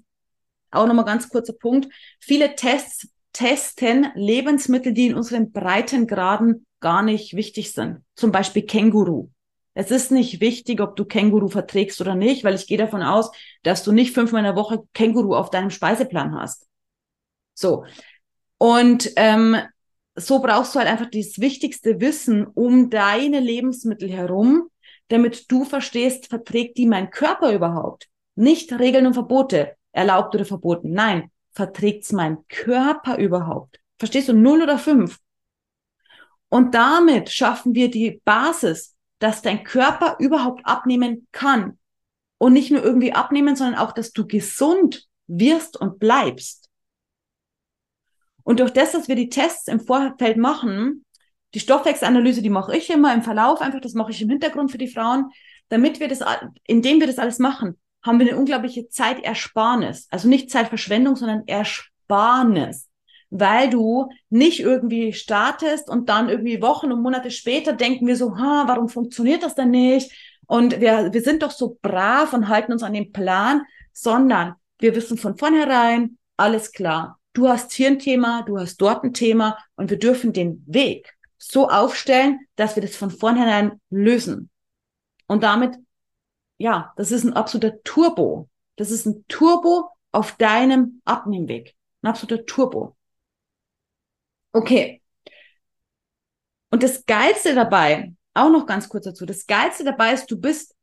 A: auch nochmal ganz kurzer Punkt, viele Tests testen Lebensmittel, die in unseren Breitengraden gar nicht wichtig sind. Zum Beispiel Känguru. Es ist nicht wichtig, ob du Känguru verträgst oder nicht, weil ich gehe davon aus, dass du nicht fünfmal in der Woche Känguru auf deinem Speiseplan hast. So. Und ähm, so brauchst du halt einfach das wichtigste Wissen um deine Lebensmittel herum, damit du verstehst, verträgt die mein Körper überhaupt? Nicht Regeln und Verbote, erlaubt oder verboten. Nein, verträgt's mein Körper überhaupt? Verstehst du? Null oder fünf? Und damit schaffen wir die Basis, dass dein Körper überhaupt abnehmen kann. Und nicht nur irgendwie abnehmen, sondern auch, dass du gesund wirst und bleibst. Und durch das, dass wir die Tests im Vorfeld machen, die Stoffwechselanalyse, die mache ich immer im Verlauf, einfach das mache ich im Hintergrund für die Frauen, damit wir das, indem wir das alles machen, haben wir eine unglaubliche Zeitersparnis. Also nicht Zeitverschwendung, sondern Ersparnis. Weil du nicht irgendwie startest und dann irgendwie Wochen und Monate später denken wir so, ha, warum funktioniert das denn nicht? Und wir, wir sind doch so brav und halten uns an den Plan, sondern wir wissen von vornherein, alles klar. Du hast hier ein Thema, du hast dort ein Thema und wir dürfen den Weg so aufstellen, dass wir das von vornherein lösen. Und damit ja, das ist ein absoluter Turbo. Das ist ein Turbo auf deinem Abnehmweg. Ein absoluter Turbo. Okay. Und das Geilste dabei, auch noch ganz kurz dazu, das Geilste dabei ist, du bist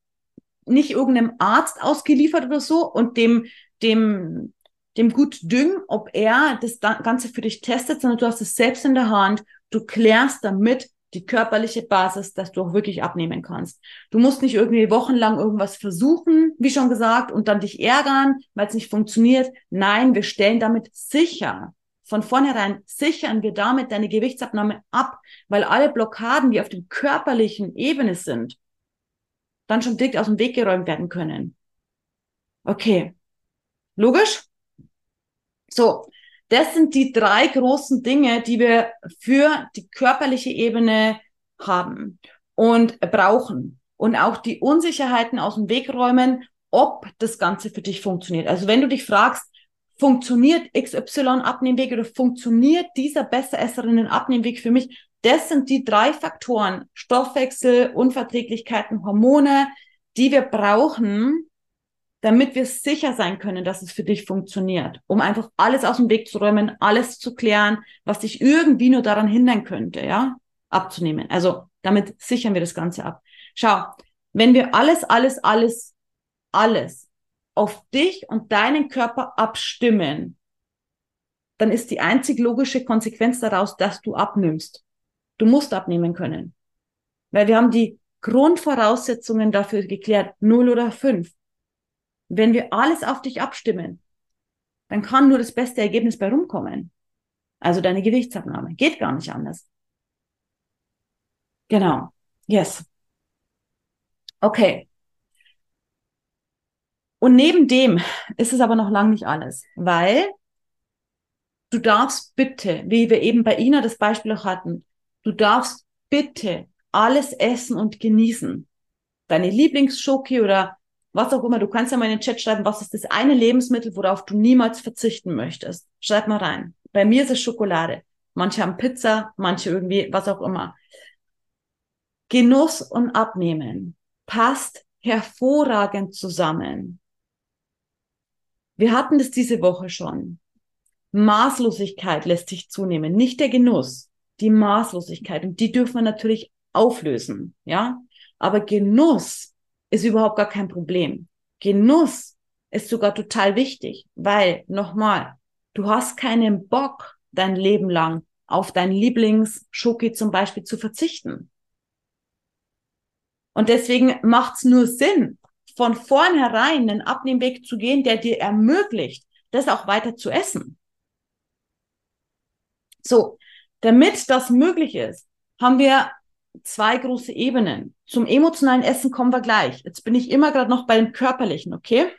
A: nicht irgendeinem Arzt ausgeliefert oder so und dem, dem, dem gut düngen, ob er das Ganze für dich testet, sondern du hast es selbst in der Hand. Du klärst damit die körperliche Basis, dass du auch wirklich abnehmen kannst. Du musst nicht irgendwie wochenlang irgendwas versuchen, wie schon gesagt, und dann dich ärgern, weil es nicht funktioniert. Nein, wir stellen damit sicher. Von vornherein sichern wir damit deine Gewichtsabnahme ab, weil alle Blockaden, die auf der körperlichen Ebene sind, dann schon direkt aus dem Weg geräumt werden können. Okay. Logisch? So. Das sind die drei großen Dinge, die wir für die körperliche Ebene haben und brauchen. Und auch die Unsicherheiten aus dem Weg räumen, ob das Ganze für dich funktioniert. Also wenn du dich fragst, funktioniert XY Abnehmweg oder funktioniert dieser Besseresserinnen Abnehmweg für mich? Das sind die drei Faktoren, Stoffwechsel, Unverträglichkeiten, Hormone, die wir brauchen, damit wir sicher sein können, dass es für dich funktioniert, um einfach alles aus dem Weg zu räumen, alles zu klären, was dich irgendwie nur daran hindern könnte, ja, abzunehmen. Also damit sichern wir das Ganze ab. Schau, wenn wir alles, alles, alles, alles auf dich und deinen Körper abstimmen, dann ist die einzig logische Konsequenz daraus, dass du abnimmst. Du musst abnehmen können. Weil wir haben die Grundvoraussetzungen dafür geklärt, null oder fünf. Wenn wir alles auf dich abstimmen, dann kann nur das beste Ergebnis bei rumkommen. Also deine Gewichtsabnahme. Geht gar nicht anders. Genau. Yes. Okay. Und neben dem ist es aber noch lang nicht alles, weil du darfst bitte, wie wir eben bei Ina das Beispiel auch hatten, du darfst bitte alles essen und genießen. Deine Lieblingsschoki oder was auch immer. Du kannst ja mal in den Chat schreiben, was ist das eine Lebensmittel, worauf du niemals verzichten möchtest. Schreib mal rein. Bei mir ist es Schokolade. Manche haben Pizza, manche irgendwie, was auch immer. Genuss und Abnehmen passt hervorragend zusammen. Wir hatten das diese Woche schon. Maßlosigkeit lässt sich zunehmen, nicht der Genuss, die Maßlosigkeit. Und die dürfen wir natürlich auflösen, ja. Aber Genuss ist überhaupt gar kein Problem. Genuss ist sogar total wichtig, weil, nochmal, du hast keinen Bock, dein Leben lang auf dein Lieblingsschoki zum Beispiel zu verzichten. Und deswegen macht's nur Sinn, von vornherein einen Abnehmweg zu gehen, der dir ermöglicht, das auch weiter zu essen. So, damit das möglich ist, haben wir zwei große Ebenen. Zum emotionalen Essen kommen wir gleich. Jetzt bin ich immer gerade noch bei dem körperlichen, okay?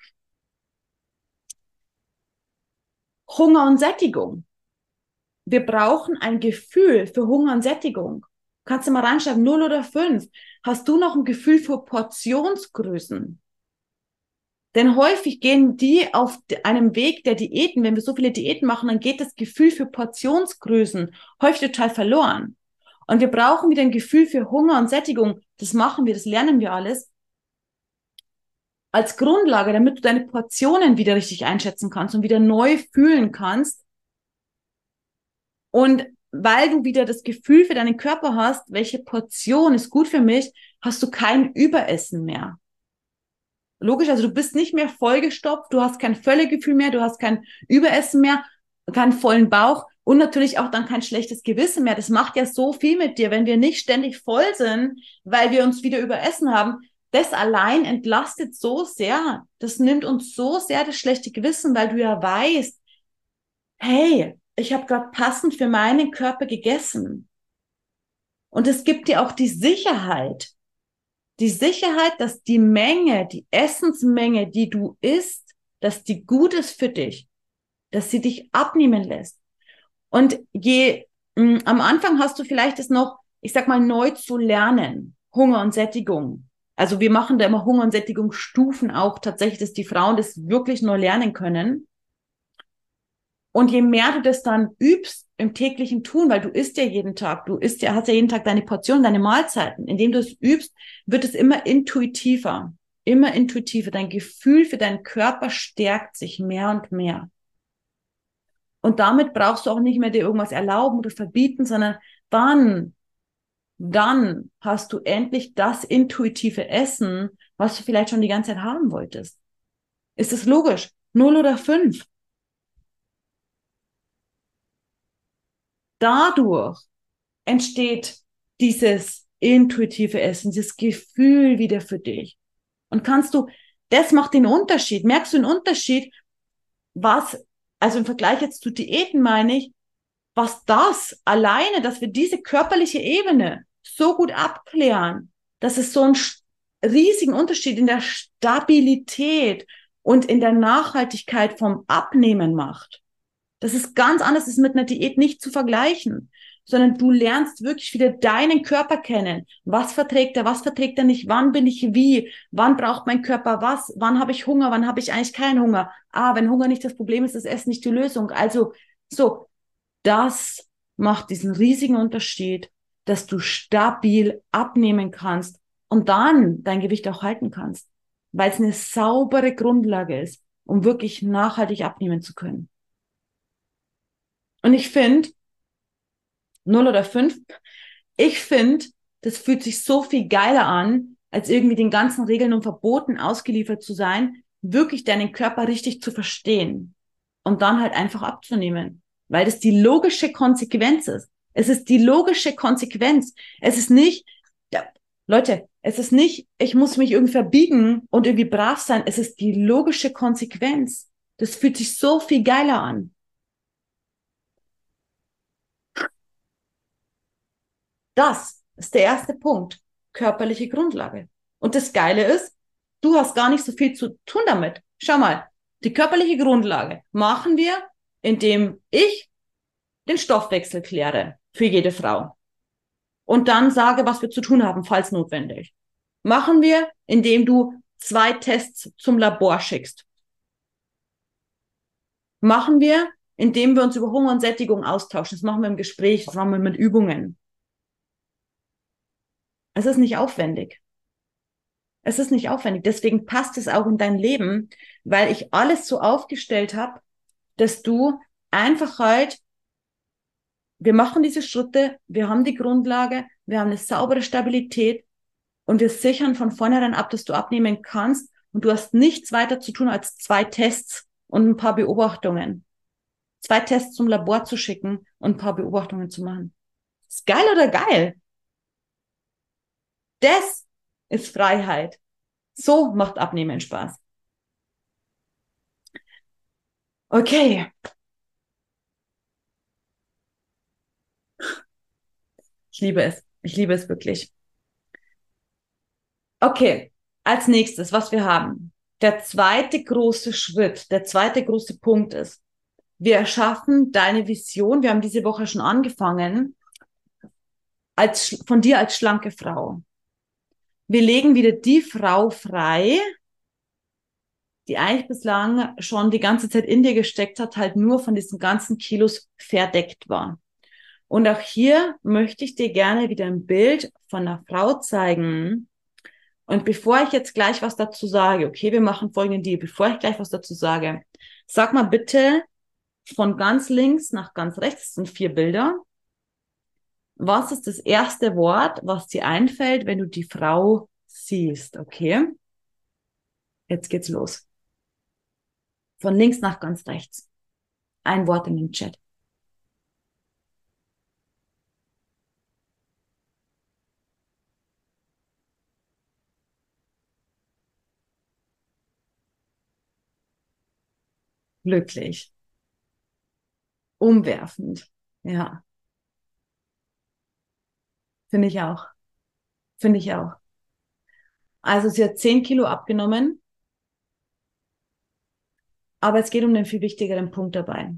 A: Hunger und Sättigung. Wir brauchen ein Gefühl für Hunger und Sättigung. Kannst du mal reinschreiben, 0 oder 5. Hast du noch ein Gefühl für Portionsgrößen? Denn häufig gehen die auf einem Weg der Diäten, wenn wir so viele Diäten machen, dann geht das Gefühl für Portionsgrößen häufig total verloren. Und wir brauchen wieder ein Gefühl für Hunger und Sättigung. Das machen wir, das lernen wir alles. Als Grundlage, damit du deine Portionen wieder richtig einschätzen kannst und wieder neu fühlen kannst. Und weil du wieder das Gefühl für deinen Körper hast, welche Portion ist gut für mich, hast du kein Überessen mehr. Logisch, also du bist nicht mehr vollgestopft, du hast kein Völlegefühl mehr, du hast kein Überessen mehr, keinen vollen Bauch, und natürlich auch dann kein schlechtes Gewissen mehr. Das macht ja so viel mit dir, wenn wir nicht ständig voll sind, weil wir uns wieder überessen haben. Das allein entlastet so sehr. Das nimmt uns so sehr das schlechte Gewissen, weil du ja weißt, hey, ich habe gerade passend für meinen Körper gegessen. Und es gibt dir auch die Sicherheit, die Sicherheit, dass die Menge, die Essensmenge, die du isst, dass die gut ist für dich, dass sie dich abnehmen lässt. Und je mh, hm, am Anfang hast du vielleicht es noch, ich sag mal, neu zu lernen, Hunger und Sättigung. Also wir machen da immer Hunger und Sättigungsstufen auch tatsächlich, dass die Frauen das wirklich neu lernen können. Und je mehr du das dann übst im täglichen Tun, weil du isst ja jeden Tag, du isst ja, hast ja jeden Tag deine Portionen, deine Mahlzeiten. Indem du es übst, wird es immer intuitiver, immer intuitiver. Dein Gefühl für deinen Körper stärkt sich mehr und mehr. Und damit brauchst du auch nicht mehr dir irgendwas erlauben oder verbieten, sondern dann, dann hast du endlich das intuitive Essen, was du vielleicht schon die ganze Zeit haben wolltest. Ist es logisch? Null oder fünf? Dadurch entsteht dieses intuitive Essen, dieses Gefühl wieder für dich. Und kannst du, das macht den Unterschied. Merkst du den Unterschied, was also im Vergleich jetzt zu Diäten meine ich, was das alleine, dass wir diese körperliche Ebene so gut abklären, dass es so einen riesigen Unterschied in der Stabilität und in der Nachhaltigkeit vom Abnehmen macht. Das ist ganz anders, das ist mit einer Diät nicht zu vergleichen, sondern du lernst wirklich wieder deinen Körper kennen. Was verträgt er, was verträgt er nicht, wann bin ich wie, wann braucht mein Körper was, wann habe ich Hunger, wann habe ich eigentlich keinen Hunger. Ah, wenn Hunger nicht das Problem ist, ist Essen nicht die Lösung. Also so, das macht diesen riesigen Unterschied, dass du stabil abnehmen kannst und dann dein Gewicht auch halten kannst, weil es eine saubere Grundlage ist, um wirklich nachhaltig abnehmen zu können. Und ich finde, null oder fünf, ich finde, das fühlt sich so viel geiler an, als irgendwie den ganzen Regeln und Verboten ausgeliefert zu sein, wirklich deinen Körper richtig zu verstehen und dann halt einfach abzunehmen, weil das die logische Konsequenz ist. Es ist die logische Konsequenz. Es ist nicht, ja, Leute, es ist nicht, ich muss mich irgendwie verbiegen und irgendwie brav sein. Es ist die logische Konsequenz. Das fühlt sich so viel geiler an. Das ist der erste Punkt. Körperliche Grundlage. Und das Geile ist, du hast gar nicht so viel zu tun damit. Schau mal, die körperliche Grundlage machen wir, indem ich den Stoffwechsel kläre für jede Frau. Und dann sage, was wir zu tun haben, falls notwendig. Machen wir, indem du zwei Tests zum Labor schickst. Machen wir, indem wir uns über Hunger und Sättigung austauschen. Das machen wir im Gespräch, das machen wir mit Übungen. Es ist nicht aufwendig. Es ist nicht aufwendig. Deswegen passt es auch in dein Leben, weil ich alles so aufgestellt habe, dass du einfach halt, wir machen diese Schritte, wir haben die Grundlage, wir haben eine saubere Stabilität und wir sichern von vornherein ab, dass du abnehmen kannst und du hast nichts weiter zu tun als zwei Tests und ein paar Beobachtungen. Zwei Tests zum Labor zu schicken und ein paar Beobachtungen zu machen. Ist geil oder geil? Das ist Freiheit. So macht Abnehmen Spaß. Okay. Ich liebe es. Ich liebe es wirklich. Okay. Als nächstes, was wir haben. Der zweite große Schritt, der zweite große Punkt ist, wir erschaffen deine Vision. Wir haben diese Woche schon angefangen, als, von dir als schlanke Frau. Wir legen wieder die Frau frei, die eigentlich bislang schon die ganze Zeit in dir gesteckt hat, halt nur von diesen ganzen Kilos verdeckt war. Und auch hier möchte ich dir gerne wieder ein Bild von einer Frau zeigen. Und bevor ich jetzt gleich was dazu sage, okay, wir machen folgenden Deal, bevor ich gleich was dazu sage, sag mal bitte von ganz links nach ganz rechts, das sind vier Bilder, was ist das erste Wort, was dir einfällt, wenn du die Frau siehst, okay? Jetzt geht's los. Von links nach ganz rechts. Ein Wort in den Chat. Glücklich. Umwerfend. Ja. Finde ich auch. Finde ich auch. Also sie hat 10 Kilo abgenommen. Aber es geht um den viel wichtigeren Punkt dabei.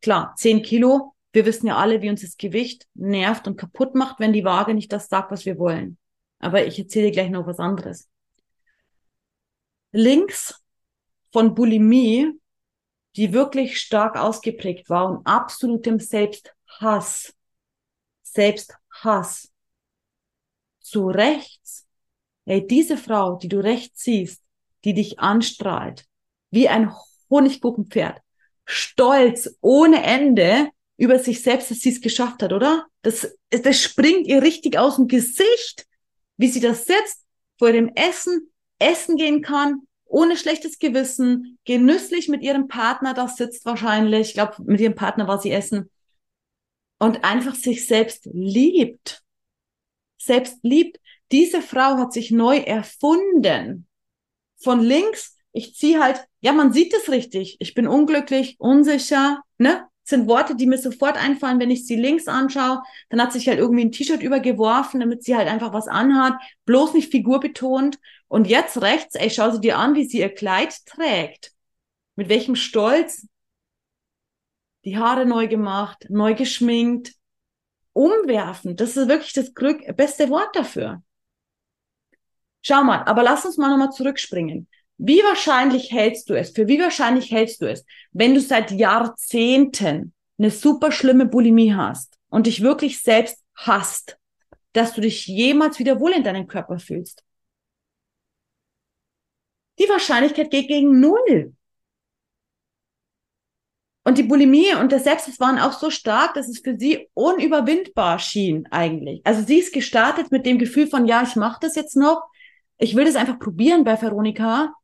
A: Klar, 10 Kilo. Wir wissen ja alle, wie uns das Gewicht nervt und kaputt macht, wenn die Waage nicht das sagt, was wir wollen. Aber ich erzähle gleich noch was anderes. Links von Bulimie, die wirklich stark ausgeprägt war und absolutem Selbsthass. Selbsthass. Zu rechts, hey, diese Frau, die du rechts siehst, die dich anstrahlt, wie ein Honigkuchenpferd, stolz ohne Ende über sich selbst, dass sie es geschafft hat, oder? Das, das springt ihr richtig aus dem Gesicht, wie sie das sitzt, vor dem Essen, essen gehen kann, ohne schlechtes Gewissen, genüsslich mit ihrem Partner da sitzt wahrscheinlich, ich glaube, mit ihrem Partner war sie essen und einfach sich selbst liebt. Selbst liebt. Diese Frau hat sich neu erfunden. Von links, ich ziehe halt, ja, man sieht es richtig. Ich bin unglücklich, unsicher, ne? Sind Worte, die mir sofort einfallen, wenn ich sie links anschaue. Dann hat sich halt irgendwie ein T-Shirt übergeworfen, damit sie halt einfach was anhat. Bloß nicht figurbetont. Und jetzt rechts, ey, schau sie dir an, wie sie ihr Kleid trägt. Mit welchem Stolz die Haare neu gemacht, neu geschminkt, umwerfen. Das ist wirklich das Glück, beste Wort dafür. Schau mal, aber lass uns mal nochmal zurückspringen. Wie wahrscheinlich hältst du es, für wie wahrscheinlich hältst du es, wenn du seit Jahrzehnten eine super schlimme Bulimie hast und dich wirklich selbst hasst, dass du dich jemals wieder wohl in deinem Körper fühlst? Die Wahrscheinlichkeit geht gegen Null. Und die Bulimie und der Sepsis waren auch so stark, dass es für sie unüberwindbar schien eigentlich. Also sie ist gestartet mit dem Gefühl von, ja, ich mache das jetzt noch. Ich will das einfach probieren bei Veronika.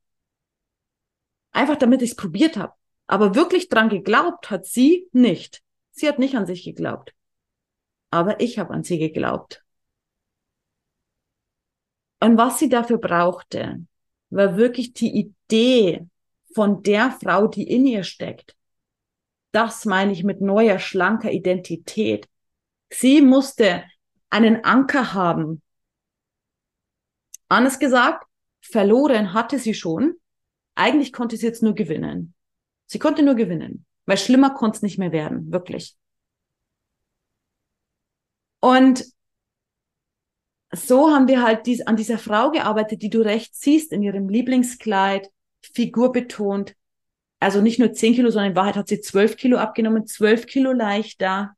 A: Einfach damit ich es probiert habe. Aber wirklich dran geglaubt hat sie nicht. Sie hat nicht an sich geglaubt. Aber ich habe an sie geglaubt. Und was sie dafür brauchte, war wirklich die Idee von der Frau, die in ihr steckt das meine ich mit neuer, schlanker Identität. Sie musste einen Anker haben. Anders gesagt, verloren hatte sie schon. Eigentlich konnte sie jetzt nur gewinnen. Sie konnte nur gewinnen, weil schlimmer konnte es nicht mehr werden, wirklich. Und so haben wir halt dies, an dieser Frau gearbeitet, die du recht siehst, in ihrem Lieblingskleid, figurbetont, also nicht nur 10 Kilo, sondern in Wahrheit hat sie 12 Kilo abgenommen, 12 Kilo leichter,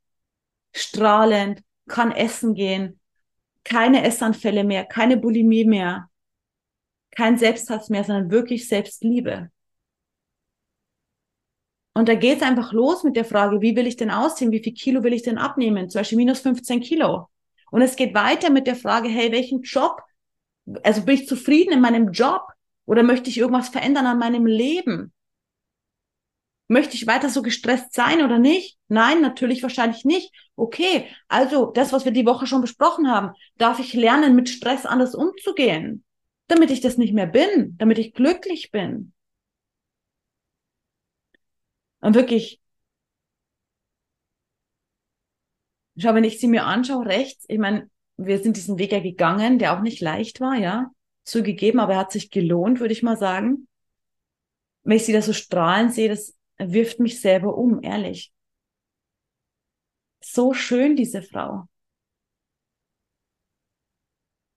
A: strahlend, kann essen gehen, keine Essanfälle mehr, keine Bulimie mehr, kein Selbsthass mehr, sondern wirklich Selbstliebe. Und da geht es einfach los mit der Frage, wie will ich denn aussehen, wie viel Kilo will ich denn abnehmen, zum Beispiel minus 15 Kilo. Und es geht weiter mit der Frage, hey, welchen Job, also bin ich zufrieden in meinem Job oder möchte ich irgendwas verändern an meinem Leben? Möchte ich weiter so gestresst sein oder nicht? Nein, natürlich wahrscheinlich nicht. Okay, also das, was wir die Woche schon besprochen haben, darf ich lernen, mit Stress anders umzugehen, damit ich das nicht mehr bin, damit ich glücklich bin. Und wirklich, schau, wenn ich sie mir anschaue, rechts, ich meine, wir sind diesen Weg ja gegangen, der auch nicht leicht war, ja, zugegeben, aber er hat sich gelohnt, würde ich mal sagen. Wenn ich sie da so strahlen sehe, das wirft mich selber um, ehrlich. So schön, diese Frau.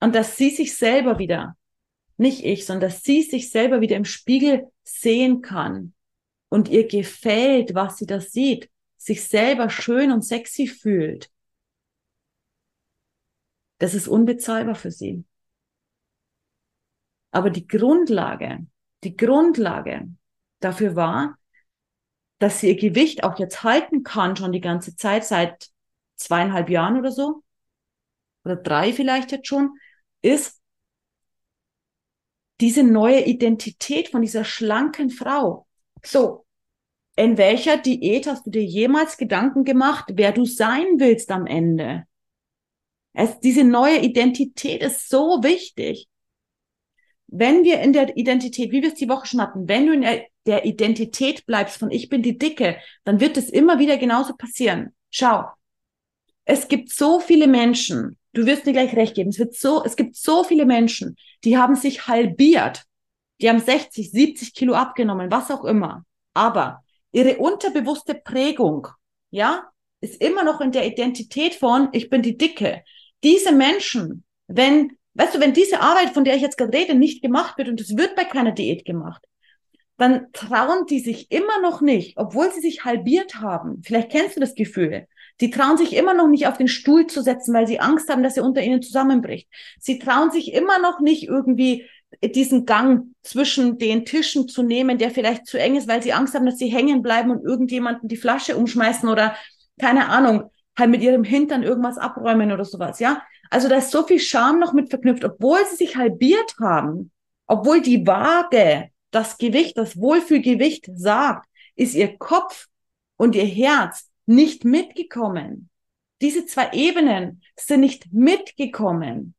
A: Und dass sie sich selber wieder, nicht ich, sondern dass sie sich selber wieder im Spiegel sehen kann und ihr gefällt, was sie da sieht, sich selber schön und sexy fühlt. Das ist unbezahlbar für sie. Aber die Grundlage, die Grundlage dafür war, dass sie ihr Gewicht auch jetzt halten kann, schon die ganze Zeit, seit zweieinhalb Jahren oder so, oder drei vielleicht jetzt schon, ist diese neue Identität von dieser schlanken Frau. So, in welcher Diät hast du dir jemals Gedanken gemacht, wer du sein willst am Ende? Es, diese neue Identität ist so wichtig. Wenn wir in der Identität, wie wir es die Woche schon hatten, wenn du in der der Identität bleibst von ich bin die Dicke, dann wird es immer wieder genauso passieren. Schau, es gibt so viele Menschen, du wirst mir gleich recht geben, es wird so, es gibt so viele Menschen, die haben sich halbiert, die haben 60, 70 Kilo abgenommen, was auch immer. Aber ihre unterbewusste Prägung, ja, ist immer noch in der Identität von ich bin die Dicke. Diese Menschen, wenn, weißt du, wenn diese Arbeit, von der ich jetzt gerade rede, nicht gemacht wird und es wird bei keiner Diät gemacht, dann trauen die sich immer noch nicht, obwohl sie sich halbiert haben. Vielleicht kennst du das Gefühl. Sie trauen sich immer noch nicht auf den Stuhl zu setzen, weil sie Angst haben, dass er unter ihnen zusammenbricht. Sie trauen sich immer noch nicht irgendwie diesen Gang zwischen den Tischen zu nehmen, der vielleicht zu eng ist, weil sie Angst haben, dass sie hängen bleiben und irgendjemanden die Flasche umschmeißen oder keine Ahnung, halt mit ihrem Hintern irgendwas abräumen oder sowas, ja? Also da ist so viel Scham noch mit verknüpft, obwohl sie sich halbiert haben, obwohl die Waage das Gewicht, das Wohlfühlgewicht sagt, ist ihr Kopf und ihr Herz nicht mitgekommen. Diese zwei Ebenen sind nicht mitgekommen,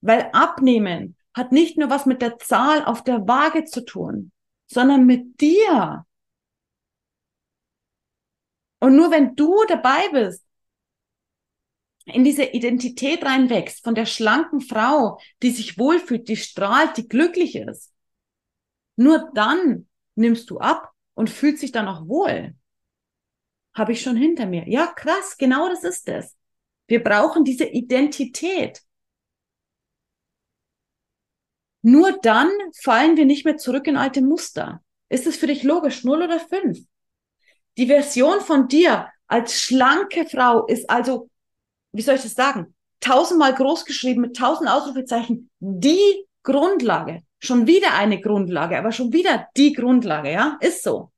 A: weil abnehmen hat nicht nur was mit der Zahl auf der Waage zu tun, sondern mit dir. Und nur wenn du dabei bist, in diese Identität reinwächst von der schlanken Frau, die sich wohlfühlt, die strahlt, die glücklich ist, nur dann nimmst du ab und fühlst dich dann auch wohl. habe ich schon hinter mir. Ja, krass, genau das ist es. Wir brauchen diese Identität. Nur dann fallen wir nicht mehr zurück in alte Muster. Ist es für dich logisch? Null oder fünf? Die Version von dir als schlanke Frau ist also, wie soll ich das sagen? Tausendmal groß geschrieben mit tausend Ausrufezeichen. Die Grundlage. Schon wieder eine Grundlage, aber schon wieder die Grundlage, ja? Ist so.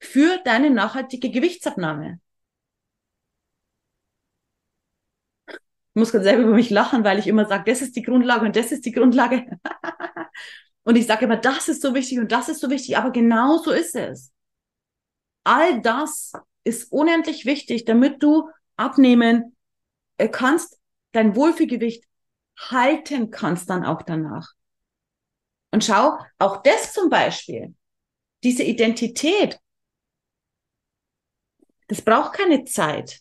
A: Für deine nachhaltige Gewichtsabnahme. Ich muss gerade selber über mich lachen, weil ich immer sage, das ist die Grundlage und das ist die Grundlage. und ich sage immer, das ist so wichtig und das ist so wichtig, aber genau so ist es. All das ist unendlich wichtig, damit du abnehmen äh, kannst, dein Wohlfühlgewicht halten kannst dann auch danach. Und schau, auch das zum Beispiel, diese Identität, das braucht keine Zeit.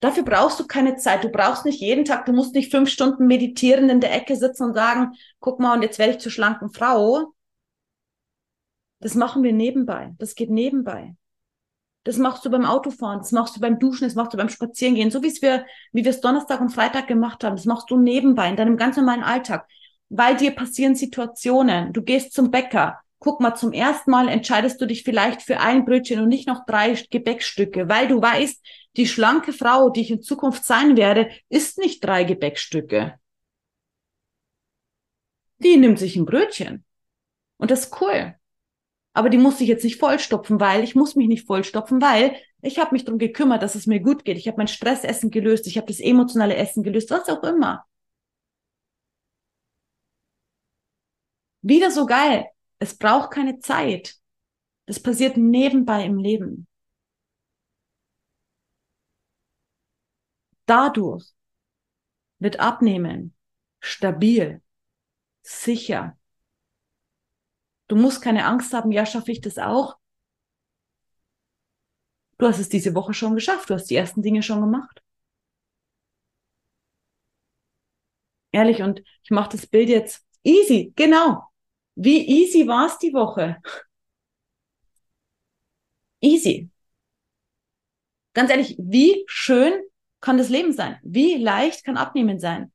A: Dafür brauchst du keine Zeit. Du brauchst nicht jeden Tag, du musst nicht fünf Stunden meditieren in der Ecke sitzen und sagen, guck mal, und jetzt werde ich zur schlanken Frau. Das machen wir nebenbei. Das geht nebenbei. Das machst du beim Autofahren, das machst du beim Duschen, das machst du beim Spazierengehen, so wie es wir, wie wir es Donnerstag und Freitag gemacht haben. Das machst du nebenbei in deinem ganz normalen Alltag, weil dir passieren Situationen. Du gehst zum Bäcker, guck mal, zum ersten Mal entscheidest du dich vielleicht für ein Brötchen und nicht noch drei Gebäckstücke, weil du weißt, die schlanke Frau, die ich in Zukunft sein werde, isst nicht drei Gebäckstücke. Die nimmt sich ein Brötchen. Und das ist cool. Aber die muss ich jetzt nicht vollstopfen, weil ich muss mich nicht vollstopfen, weil ich habe mich darum gekümmert, dass es mir gut geht. Ich habe mein Stressessen gelöst, ich habe das emotionale Essen gelöst, was auch immer. Wieder so geil. Es braucht keine Zeit. Das passiert nebenbei im Leben. Dadurch wird Abnehmen stabil, sicher. Du musst keine Angst haben, ja, schaffe ich das auch? Du hast es diese Woche schon geschafft, du hast die ersten Dinge schon gemacht. Ehrlich, und ich mache das Bild jetzt easy, genau. Wie easy war es die Woche? Easy. Ganz ehrlich, wie schön kann das Leben sein? Wie leicht kann Abnehmen sein?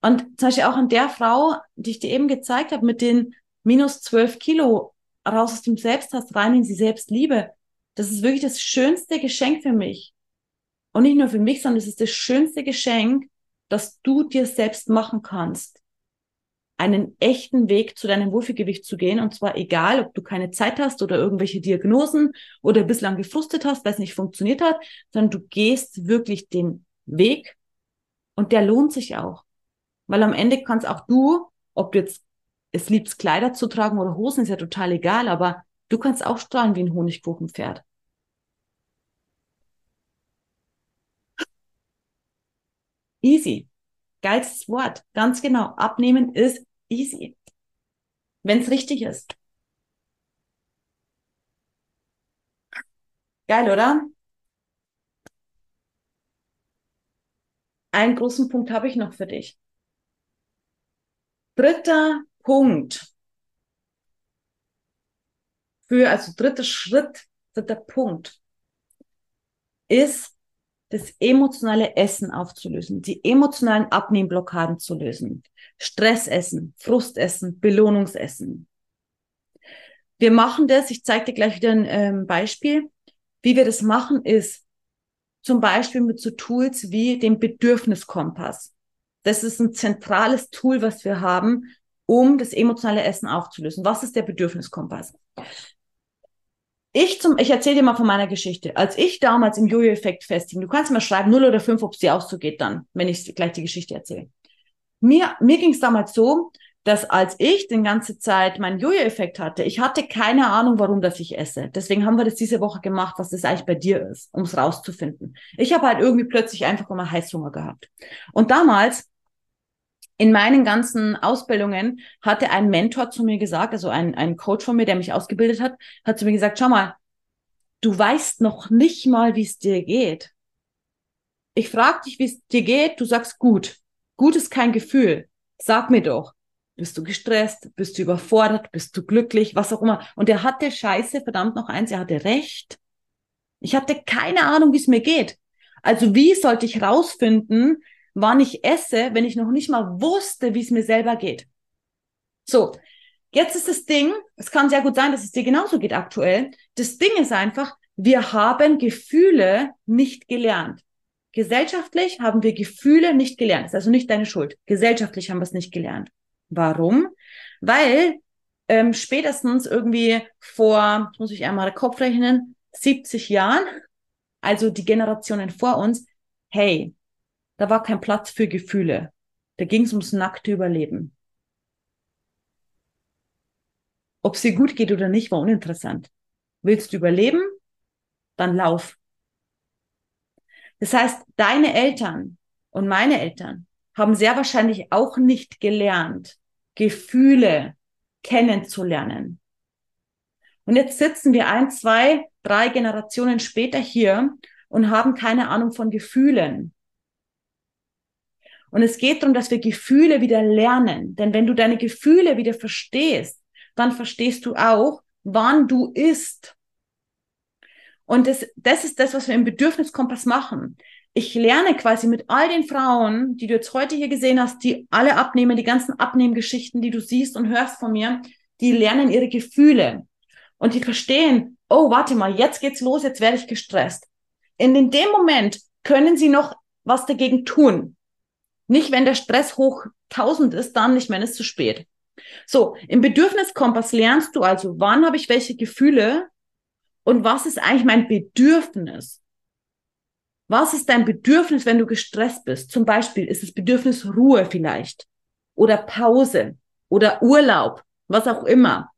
A: Und zum Beispiel auch an der Frau, die ich dir eben gezeigt habe, mit den minus zwölf Kilo raus aus dem Selbsthass rein in die Selbstliebe. Das ist wirklich das schönste Geschenk für mich. Und nicht nur für mich, sondern es ist das schönste Geschenk, das du dir selbst machen kannst einen echten Weg zu deinem Wohlfühlgewicht zu gehen. Und zwar egal, ob du keine Zeit hast oder irgendwelche Diagnosen oder bislang gefrustet hast, weil es nicht funktioniert hat, sondern du gehst wirklich den Weg und der lohnt sich auch. Weil am Ende kannst auch du, ob du jetzt es liebst, Kleider zu tragen oder Hosen, ist ja total egal, aber du kannst auch strahlen wie ein Honigkuchenpferd. Easy. Geilstes Wort. Ganz genau. Abnehmen ist easy. Wenn es richtig ist. Geil, oder? Einen großen Punkt habe ich noch für dich. Dritter Punkt. Für, also dritter Schritt, dritter Punkt ist das emotionale Essen aufzulösen, die emotionalen Abnehmblockaden zu lösen. Stressessen, Frustessen, Belohnungsessen. Wir machen das, ich zeige dir gleich wieder ein ähm, Beispiel. Wie wir das machen, ist zum Beispiel mit so Tools wie dem Bedürfniskompass. Das ist ein zentrales Tool, was wir haben, um das emotionale Essen aufzulösen. Was ist der Bedürfniskompass? Ich zum, ich erzähle dir mal von meiner Geschichte. Als ich damals im Jojo-Effekt festigen, du kannst mal schreiben, 0 oder 5, ob es dir auch so geht dann, wenn ich gleich die Geschichte erzähle. Mir, mir ging es damals so, dass als ich die ganze Zeit meinen Jojo-Effekt hatte, ich hatte keine Ahnung, warum das ich esse. Deswegen haben wir das diese Woche gemacht, was das eigentlich bei dir ist, um es rauszufinden. Ich habe halt irgendwie plötzlich einfach immer Heißhunger gehabt. Und damals in meinen ganzen Ausbildungen hatte ein Mentor zu mir gesagt, also ein, ein Coach von mir, der mich ausgebildet hat, hat zu mir gesagt, schau mal, du weißt noch nicht mal, wie es dir geht. Ich frage dich, wie es dir geht, du sagst gut. Gut ist kein Gefühl. Sag mir doch. Bist du gestresst? Bist du überfordert? Bist du glücklich? Was auch immer. Und er hatte Scheiße, verdammt noch eins, er hatte recht. Ich hatte keine Ahnung, wie es mir geht. Also wie sollte ich rausfinden, wann ich esse, wenn ich noch nicht mal wusste, wie es mir selber geht? So, jetzt ist das Ding, es kann sehr gut sein, dass es dir genauso geht aktuell. Das Ding ist einfach, wir haben Gefühle nicht gelernt. Gesellschaftlich haben wir Gefühle nicht gelernt. Das ist also nicht deine Schuld. Gesellschaftlich haben wir es nicht gelernt. Warum? Weil ähm, spätestens irgendwie vor, muss ich einmal den Kopf rechnen, 70 Jahren, also die Generationen vor uns, hey, da war kein Platz für Gefühle. Da ging es ums nackte Überleben. Ob es dir gut geht oder nicht, war uninteressant. Willst du überleben? Dann lauf. Das heißt, deine Eltern und meine Eltern haben sehr wahrscheinlich auch nicht gelernt, Gefühle kennenzulernen. Und jetzt sitzen wir ein, zwei, drei Generationen später hier und haben keine Ahnung von Gefühlen. Und es geht darum, dass wir Gefühle wieder lernen. Denn wenn du deine Gefühle wieder verstehst, dann verstehst du auch, wann du isst. Und das, das ist das, was wir im Bedürfniskompass machen. Ich lerne quasi mit all den Frauen, die du jetzt heute hier gesehen hast, die alle abnehmen, die ganzen Abnehmgeschichten, die du siehst und hörst von mir, die lernen ihre Gefühle. Und die verstehen, oh, warte mal, jetzt geht's los, jetzt werde ich gestresst. In dem Moment können sie noch was dagegen tun. Nicht, wenn der Stress hoch 1000 ist, dann nicht, wenn es zu spät. So, im Bedürfniskompass lernst du also, wann habe ich welche Gefühle und was ist eigentlich mein Bedürfnis? Was ist dein Bedürfnis, wenn du gestresst bist? Zum Beispiel ist das Bedürfnis Ruhe vielleicht oder Pause oder Urlaub, was auch immer.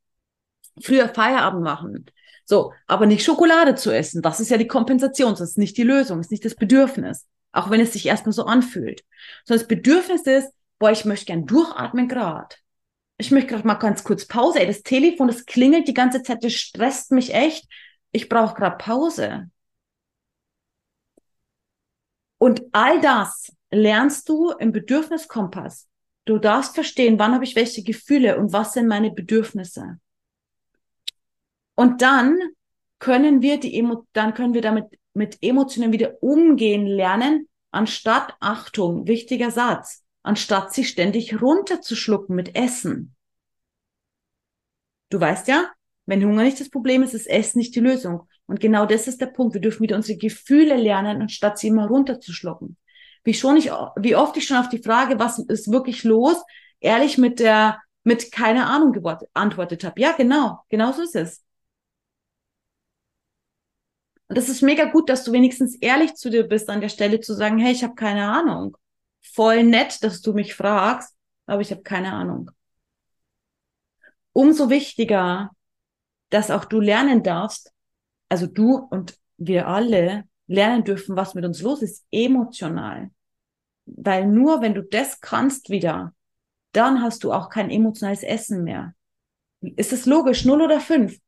A: Früher Feierabend machen. So, aber nicht Schokolade zu essen. Das ist ja die Kompensation. Das ist nicht die Lösung, das ist nicht das Bedürfnis. Auch wenn es sich erstmal so anfühlt. Sondern das Bedürfnis ist, boah, ich möchte gern durchatmen grad ich möchte gerade mal ganz kurz Pause. Ey, das Telefon, das klingelt die ganze Zeit, das stresst mich echt. Ich brauche gerade Pause. Und all das lernst du im Bedürfniskompass. Du darfst verstehen, wann habe ich welche Gefühle und was sind meine Bedürfnisse. Und dann können wir die Emo dann können wir damit mit Emotionen wieder umgehen lernen, anstatt Achtung, wichtiger Satz, anstatt sie ständig runterzuschlucken mit Essen. Du weißt ja, wenn Hunger nicht das Problem ist, ist Essen nicht die Lösung. Und genau das ist der Punkt. Wir dürfen wieder unsere Gefühle lernen, anstatt sie immer runterzuschlucken. Wie schon ich, wie oft ich schon auf die Frage, was ist wirklich los, ehrlich mit der, mit keine Ahnung geantwortet habe. Ja, genau, genau so ist es. Und das ist mega gut, dass du wenigstens ehrlich zu dir bist, an der Stelle zu sagen, hey, ich habe keine Ahnung voll nett, dass du mich fragst, aber ich habe keine Ahnung. Umso wichtiger, dass auch du lernen darfst, also du und wir alle lernen dürfen, was mit uns los ist, emotional. Weil nur wenn du das kannst wieder, dann hast du auch kein emotionales Essen mehr. Ist es logisch? Null oder fünf?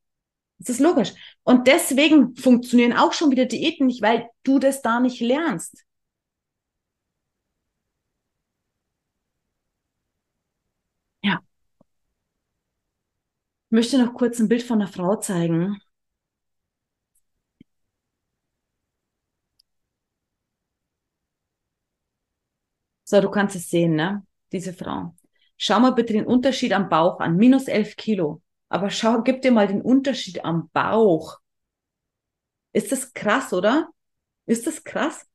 A: Ist es logisch? Und deswegen funktionieren auch schon wieder Diäten nicht, weil du das da nicht lernst. Ich möchte noch kurz ein Bild von einer Frau zeigen. So, du kannst es sehen, ne? Diese Frau. Schau mal bitte den Unterschied am Bauch an. Minus 11 Kilo. Aber schau, gib dir mal den Unterschied am Bauch. Ist das krass, oder? Ist das krass?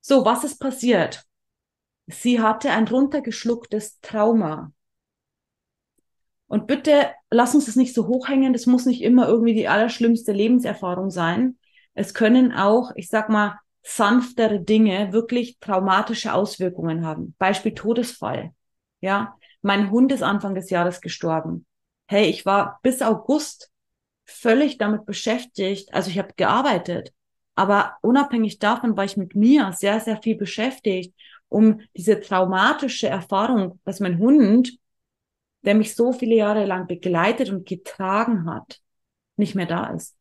A: So, was ist passiert? Sie hatte ein runtergeschlucktes Trauma. Und bitte lass uns das nicht so hochhängen. Das muss nicht immer irgendwie die allerschlimmste Lebenserfahrung sein. Es können auch, ich sag mal, sanftere Dinge wirklich traumatische Auswirkungen haben. Beispiel Todesfall. Ja, mein Hund ist Anfang des Jahres gestorben. Hey, ich war bis August völlig damit beschäftigt. Also ich habe gearbeitet, aber unabhängig davon war ich mit mir sehr, sehr viel beschäftigt, um diese traumatische Erfahrung, dass mein Hund der mich so viele Jahre lang begleitet und getragen hat, nicht mehr da ist.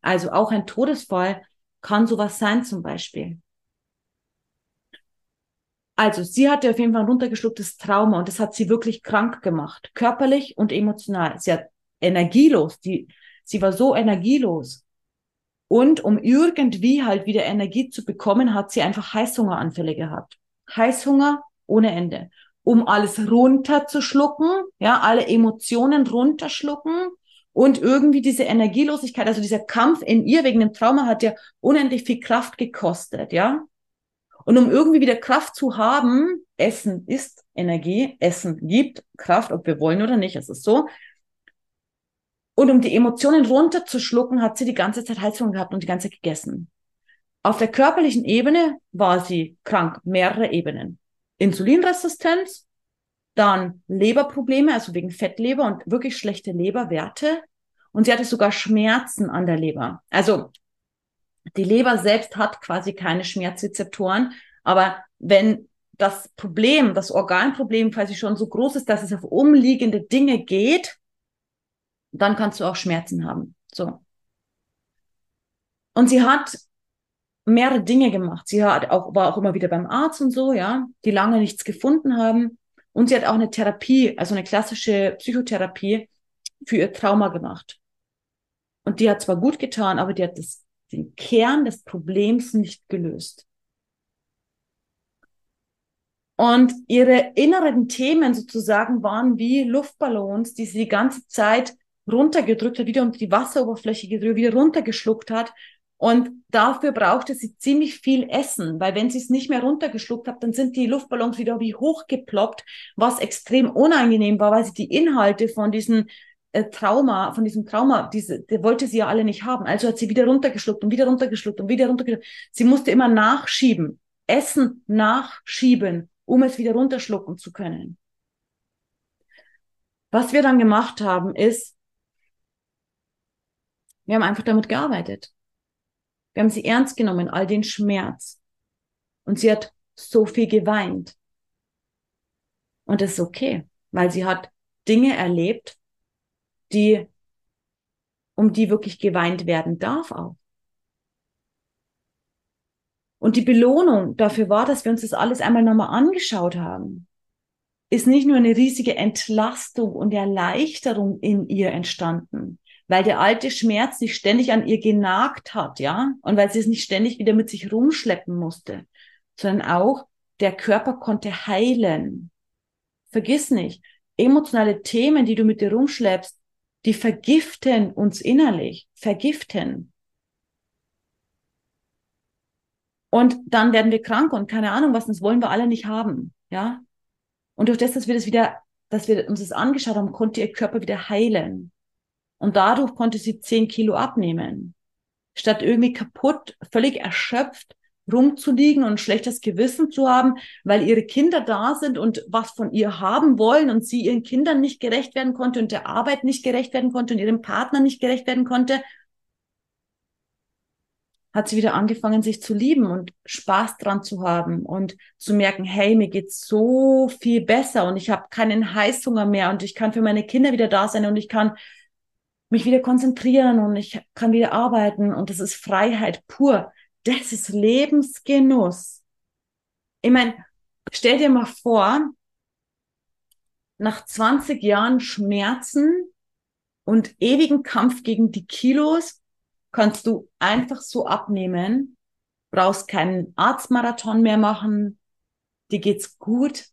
A: Also auch ein Todesfall kann sowas sein zum Beispiel. Also, sie hatte auf jeden Fall ein runtergeschlucktes Trauma und das hat sie wirklich krank gemacht, körperlich und emotional. Sie hat energielos, die, sie war so energielos. Und um irgendwie halt wieder Energie zu bekommen, hat sie einfach Heißhungeranfälle gehabt. Heißhunger ohne Ende. Um alles runterzuschlucken, ja, alle Emotionen runterschlucken und irgendwie diese Energielosigkeit, also dieser Kampf in ihr wegen dem Trauma hat ja unendlich viel Kraft gekostet, ja. Und um irgendwie wieder Kraft zu haben, Essen ist Energie, Essen gibt Kraft, ob wir wollen oder nicht, es ist so. Und um die Emotionen runterzuschlucken, hat sie die ganze Zeit Heizung gehabt und die ganze Zeit gegessen. Auf der körperlichen Ebene war sie krank, mehrere Ebenen. Insulinresistenz, dann Leberprobleme, also wegen Fettleber und wirklich schlechte Leberwerte. Und sie hatte sogar Schmerzen an der Leber. Also die Leber selbst hat quasi keine Schmerzrezeptoren, aber wenn das Problem, das Organproblem quasi schon so groß ist, dass es auf umliegende Dinge geht, dann kannst du auch Schmerzen haben. So. Und sie hat mehrere Dinge gemacht. Sie hat auch, war auch immer wieder beim Arzt und so, ja, die lange nichts gefunden haben. Und sie hat auch eine Therapie, also eine klassische Psychotherapie für ihr Trauma gemacht. Und die hat zwar gut getan, aber die hat das, den Kern des Problems nicht gelöst. Und ihre inneren Themen sozusagen waren wie Luftballons, die sie die ganze Zeit runtergedrückt hat, wieder unter die Wasseroberfläche gedrückt, wieder runtergeschluckt hat. Und dafür brauchte sie ziemlich viel Essen, weil wenn sie es nicht mehr runtergeschluckt hat, dann sind die Luftballons wieder wie hochgeploppt, was extrem unangenehm war, weil sie die Inhalte von diesem äh, Trauma, von diesem Trauma, diese, die wollte sie ja alle nicht haben. Also hat sie wieder runtergeschluckt und wieder runtergeschluckt und wieder runtergeschluckt. Sie musste immer nachschieben, Essen nachschieben, um es wieder runterschlucken zu können. Was wir dann gemacht haben, ist, wir haben einfach damit gearbeitet. Wir haben sie ernst genommen, all den Schmerz. Und sie hat so viel geweint. Und das ist okay, weil sie hat Dinge erlebt, die, um die wirklich geweint werden darf auch. Und die Belohnung dafür war, dass wir uns das alles einmal nochmal angeschaut haben, ist nicht nur eine riesige Entlastung und Erleichterung in ihr entstanden, weil der alte Schmerz nicht ständig an ihr genagt hat, ja, und weil sie es nicht ständig wieder mit sich rumschleppen musste, sondern auch der Körper konnte heilen. Vergiss nicht, emotionale Themen, die du mit dir rumschleppst, die vergiften uns innerlich, vergiften. Und dann werden wir krank und keine Ahnung was, das wollen wir alle nicht haben, ja. Und durch das, dass wir das wieder, dass wir uns das angeschaut haben, konnte ihr Körper wieder heilen. Und dadurch konnte sie zehn Kilo abnehmen. Statt irgendwie kaputt, völlig erschöpft rumzuliegen und ein schlechtes Gewissen zu haben, weil ihre Kinder da sind und was von ihr haben wollen und sie ihren Kindern nicht gerecht werden konnte und der Arbeit nicht gerecht werden konnte und ihrem Partner nicht gerecht werden konnte, hat sie wieder angefangen, sich zu lieben und Spaß dran zu haben und zu merken, hey, mir geht's so viel besser und ich habe keinen Heißhunger mehr und ich kann für meine Kinder wieder da sein und ich kann mich wieder konzentrieren und ich kann wieder arbeiten und das ist Freiheit pur. Das ist Lebensgenuss. Ich meine, stell dir mal vor, nach 20 Jahren Schmerzen und ewigen Kampf gegen die Kilos kannst du einfach so abnehmen, brauchst keinen Arztmarathon mehr machen, dir geht's gut.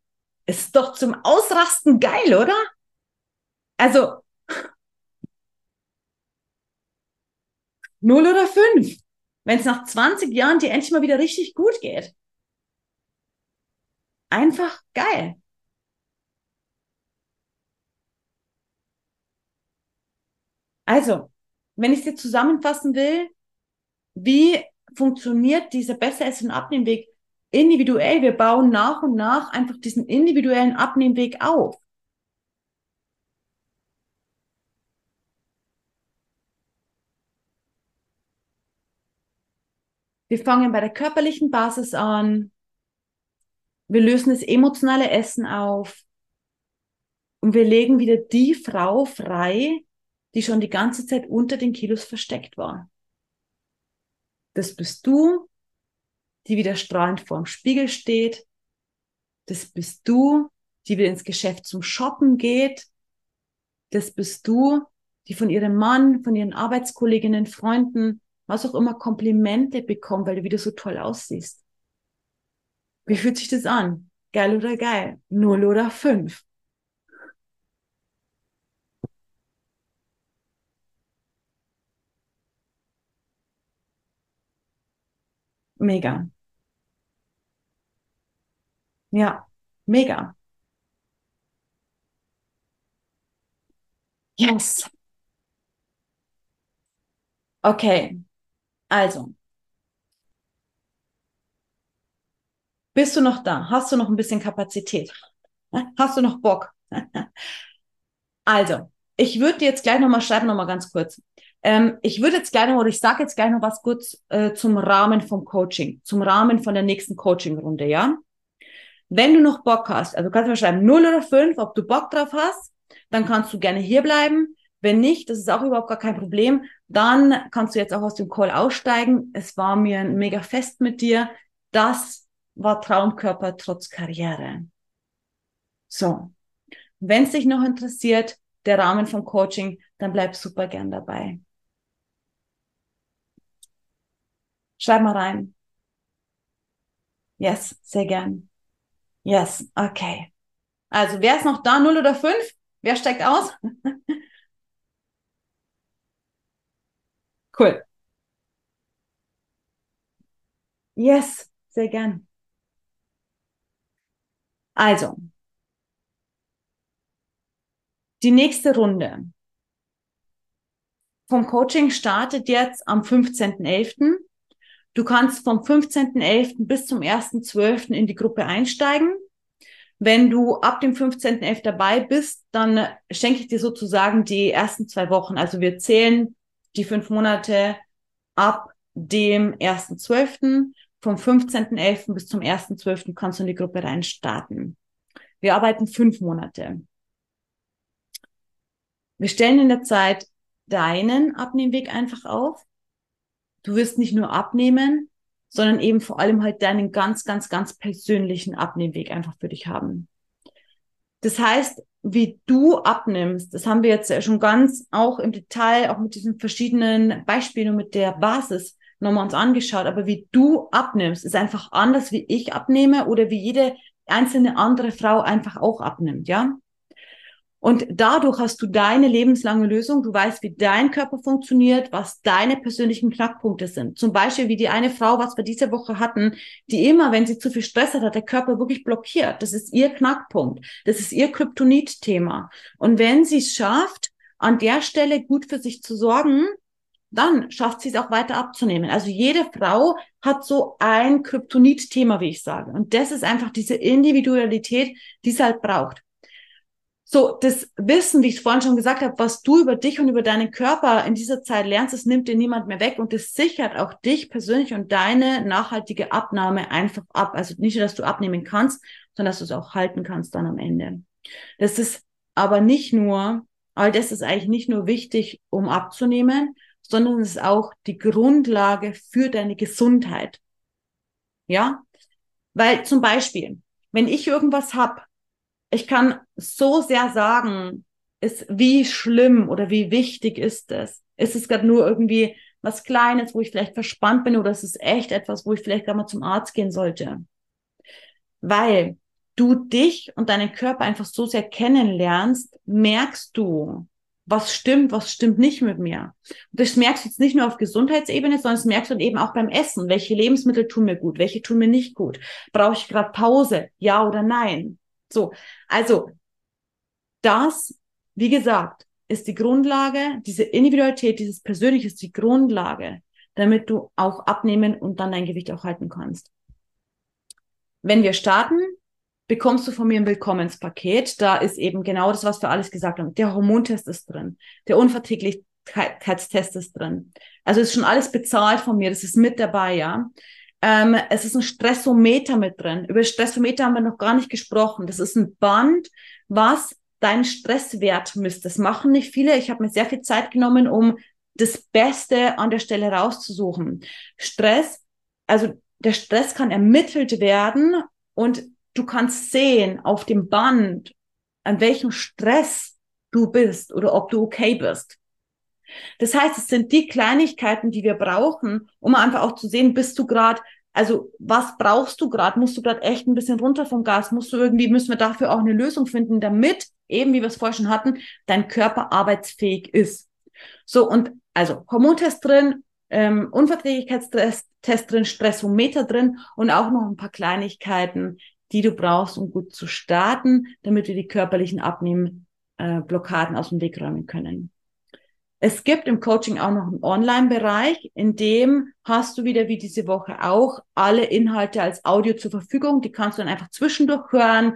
A: Ist doch zum Ausrasten geil, oder? Also, Null oder fünf. Wenn es nach 20 Jahren dir endlich mal wieder richtig gut geht. Einfach geil. Also, wenn ich dir zusammenfassen will, wie funktioniert dieser besser Essen- und Abnehmweg individuell? Wir bauen nach und nach einfach diesen individuellen Abnehmweg auf. Wir fangen bei der körperlichen Basis an. Wir lösen das emotionale Essen auf. Und wir legen wieder die Frau frei, die schon die ganze Zeit unter den Kilos versteckt war. Das bist du, die wieder strahlend vorm Spiegel steht Das bist du, die wieder ins Geschäft zum Shoppen geht. Das bist du, die von ihrem Mann, von ihren Arbeitskolleginnen, Freunden, was auch immer Komplimente bekommt, weil du wieder so toll aussiehst. Wie fühlt sich das an? Geil oder geil? Null oder fünf? Mega. Ja, mega. Yes. Okay. Also. Bist du noch da? Hast du noch ein bisschen Kapazität? Hast du noch Bock? also, ich würde jetzt gleich nochmal schreiben, nochmal ganz kurz. Ähm, ich würde jetzt gleich noch, oder ich sage jetzt gleich noch was kurz äh, zum Rahmen vom Coaching, zum Rahmen von der nächsten Coaching-Runde, ja? Wenn du noch Bock hast, also kannst du mir schreiben 0 oder 5, ob du Bock drauf hast, dann kannst du gerne hier bleiben. Wenn nicht, das ist auch überhaupt gar kein Problem, dann kannst du jetzt auch aus dem Call aussteigen. Es war mir ein mega Fest mit dir. Das war Traumkörper trotz Karriere. So. Wenn es dich noch interessiert, der Rahmen vom Coaching, dann bleib super gern dabei. Schreib mal rein. Yes, sehr gern. Yes, okay. Also, wer ist noch da? Null oder fünf? Wer steigt aus? cool. Yes, sehr gern. Also, die nächste Runde vom Coaching startet jetzt am 15.11. Du kannst vom 15.11. bis zum 1.12. in die Gruppe einsteigen. Wenn du ab dem 15.11. dabei bist, dann schenke ich dir sozusagen die ersten zwei Wochen. Also wir zählen die fünf Monate ab dem 1.12. Vom 15.11. bis zum 1.12. kannst du in die Gruppe reinstarten. Wir arbeiten fünf Monate. Wir stellen in der Zeit deinen Abnehmweg einfach auf. Du wirst nicht nur abnehmen, sondern eben vor allem halt deinen ganz, ganz, ganz persönlichen Abnehmweg einfach für dich haben. Das heißt, wie du abnimmst, das haben wir jetzt schon ganz auch im Detail, auch mit diesen verschiedenen Beispielen und mit der Basis nochmal uns angeschaut, aber wie du abnimmst, ist einfach anders, wie ich abnehme oder wie jede einzelne andere Frau einfach auch abnimmt, ja? Und dadurch hast du deine lebenslange Lösung. Du weißt, wie dein Körper funktioniert, was deine persönlichen Knackpunkte sind. Zum Beispiel wie die eine Frau, was wir diese Woche hatten, die immer, wenn sie zu viel Stress hat, hat der Körper wirklich blockiert. Das ist ihr Knackpunkt. Das ist ihr Kryptonit-Thema. Und wenn sie es schafft, an der Stelle gut für sich zu sorgen, dann schafft sie es auch weiter abzunehmen. Also jede Frau hat so ein Kryptonit-Thema, wie ich sage. Und das ist einfach diese Individualität, die es halt braucht. So, das Wissen, wie ich es vorhin schon gesagt habe, was du über dich und über deinen Körper in dieser Zeit lernst, das nimmt dir niemand mehr weg und das sichert auch dich persönlich und deine nachhaltige Abnahme einfach ab. Also nicht nur, dass du abnehmen kannst, sondern dass du es auch halten kannst dann am Ende. Das ist aber nicht nur, all das ist eigentlich nicht nur wichtig, um abzunehmen, sondern es ist auch die Grundlage für deine Gesundheit. Ja? Weil zum Beispiel, wenn ich irgendwas hab, ich kann so sehr sagen, ist, wie schlimm oder wie wichtig ist es? Ist es gerade nur irgendwie was Kleines, wo ich vielleicht verspannt bin oder ist es echt etwas, wo ich vielleicht gar mal zum Arzt gehen sollte? Weil du dich und deinen Körper einfach so sehr kennenlernst, merkst du, was stimmt, was stimmt nicht mit mir. Und das merkst du jetzt nicht nur auf Gesundheitsebene, sondern das merkst du eben auch beim Essen. Welche Lebensmittel tun mir gut, welche tun mir nicht gut? Brauche ich gerade Pause, ja oder nein? So, also das, wie gesagt, ist die Grundlage, diese Individualität, dieses Persönliche ist die Grundlage, damit du auch abnehmen und dann dein Gewicht auch halten kannst. Wenn wir starten, bekommst du von mir ein Willkommenspaket. Da ist eben genau das, was wir alles gesagt haben. Der Hormontest ist drin, der Unverträglichkeitstest ist drin. Also ist schon alles bezahlt von mir, das ist mit dabei, ja. Ähm, es ist ein Stressometer mit drin. Über Stressometer haben wir noch gar nicht gesprochen. Das ist ein Band, was deinen Stresswert misst. Das machen nicht viele. Ich habe mir sehr viel Zeit genommen, um das Beste an der Stelle rauszusuchen. Stress, also der Stress kann ermittelt werden und du kannst sehen auf dem Band, an welchem Stress du bist oder ob du okay bist. Das heißt, es sind die Kleinigkeiten, die wir brauchen, um einfach auch zu sehen, bist du gerade, also was brauchst du gerade? Musst du gerade echt ein bisschen runter vom Gas? Musst du irgendwie, müssen wir dafür auch eine Lösung finden, damit eben, wie wir es vorher schon hatten, dein Körper arbeitsfähig ist. So, und also Hormontest drin, ähm, Unverträglichkeitstest drin, Stressometer drin und auch noch ein paar Kleinigkeiten, die du brauchst, um gut zu starten, damit wir die körperlichen Abnehmblockaden äh, aus dem Weg räumen können. Es gibt im Coaching auch noch einen Online-Bereich, in dem hast du wieder wie diese Woche auch alle Inhalte als Audio zur Verfügung. Die kannst du dann einfach zwischendurch hören.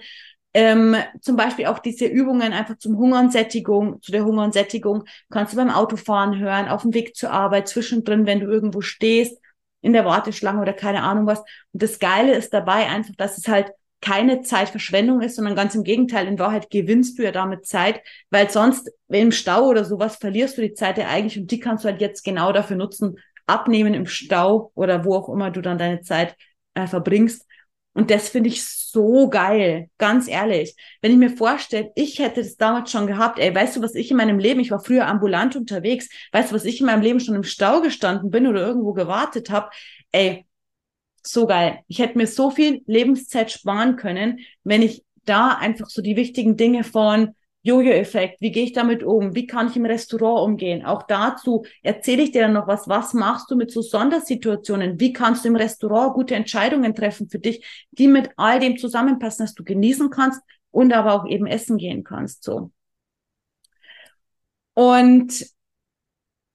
A: Ähm, zum Beispiel auch diese Übungen einfach zum Hunger und Sättigung, zu der Hunger und Sättigung, kannst du beim Autofahren hören, auf dem Weg zur Arbeit, zwischendrin, wenn du irgendwo stehst, in der Warteschlange oder keine Ahnung was. Und das Geile ist dabei einfach, dass es halt keine Zeitverschwendung ist, sondern ganz im Gegenteil, in Wahrheit gewinnst du ja damit Zeit, weil sonst im Stau oder sowas verlierst du die Zeit ja eigentlich und die kannst du halt jetzt genau dafür nutzen, abnehmen im Stau oder wo auch immer du dann deine Zeit äh, verbringst. Und das finde ich so geil, ganz ehrlich. Wenn ich mir vorstelle, ich hätte das damals schon gehabt, ey, weißt du, was ich in meinem Leben, ich war früher ambulant unterwegs, weißt du, was ich in meinem Leben schon im Stau gestanden bin oder irgendwo gewartet habe, ey, so geil. Ich hätte mir so viel Lebenszeit sparen können, wenn ich da einfach so die wichtigen Dinge von Jojo-Effekt, wie gehe ich damit um, wie kann ich im Restaurant umgehen. Auch dazu erzähle ich dir dann noch was, was machst du mit so Sondersituationen, wie kannst du im Restaurant gute Entscheidungen treffen für dich, die mit all dem zusammenpassen, dass du genießen kannst und aber auch eben essen gehen kannst. So. Und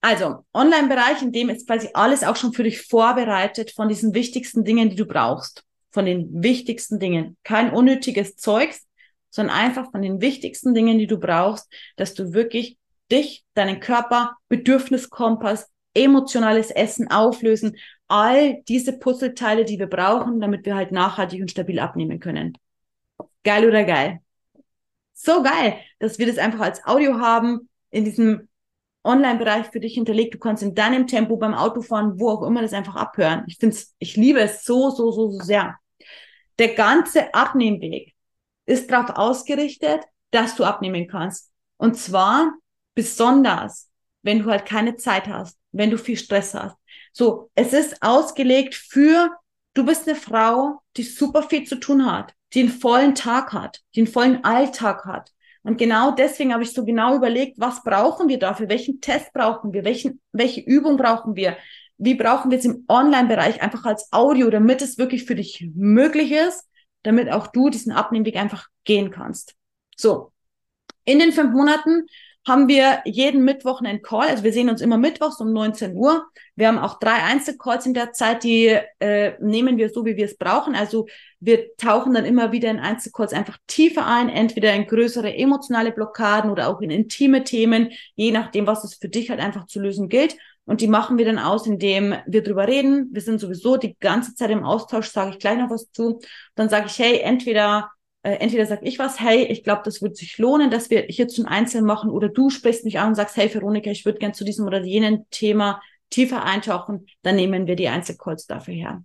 A: also, Online-Bereich, in dem ist quasi alles auch schon für dich vorbereitet von diesen wichtigsten Dingen, die du brauchst. Von den wichtigsten Dingen. Kein unnötiges Zeugs, sondern einfach von den wichtigsten Dingen, die du brauchst, dass du wirklich dich, deinen Körper, Bedürfniskompass, emotionales Essen auflösen, all diese Puzzleteile, die wir brauchen, damit wir halt nachhaltig und stabil abnehmen können. Geil oder geil? So geil, dass wir das einfach als Audio haben, in diesem Online-Bereich für dich hinterlegt. Du kannst in deinem Tempo beim Autofahren, wo auch immer, das einfach abhören. Ich finde ich liebe es so, so, so, so sehr. Der ganze Abnehmweg ist darauf ausgerichtet, dass du abnehmen kannst. Und zwar besonders, wenn du halt keine Zeit hast, wenn du viel Stress hast. So, es ist ausgelegt für, du bist eine Frau, die super viel zu tun hat, die einen vollen Tag hat, die einen vollen Alltag hat, und genau deswegen habe ich so genau überlegt, was brauchen wir dafür? Welchen Test brauchen wir? Welchen, welche Übung brauchen wir? Wie brauchen wir es im Online-Bereich einfach als Audio, damit es wirklich für dich möglich ist, damit auch du diesen Abnehmweg einfach gehen kannst. So. In den fünf Monaten haben wir jeden Mittwoch einen Call. Also wir sehen uns immer mittwochs um 19 Uhr. Wir haben auch drei Einzelcalls in der Zeit, die äh, nehmen wir so, wie wir es brauchen. Also wir tauchen dann immer wieder in Einzelcalls einfach tiefer ein, entweder in größere emotionale Blockaden oder auch in intime Themen, je nachdem, was es für dich halt einfach zu lösen gilt. Und die machen wir dann aus, indem wir drüber reden. Wir sind sowieso die ganze Zeit im Austausch, sage ich gleich noch was zu. Dann sage ich, hey, entweder äh, entweder sag ich was, hey, ich glaube, das wird sich lohnen, dass wir hier zum Einzelnen machen, oder du sprichst mich an und sagst, hey Veronika, ich würde gern zu diesem oder jenen Thema tiefer eintauchen, dann nehmen wir die Einzelcalls dafür her.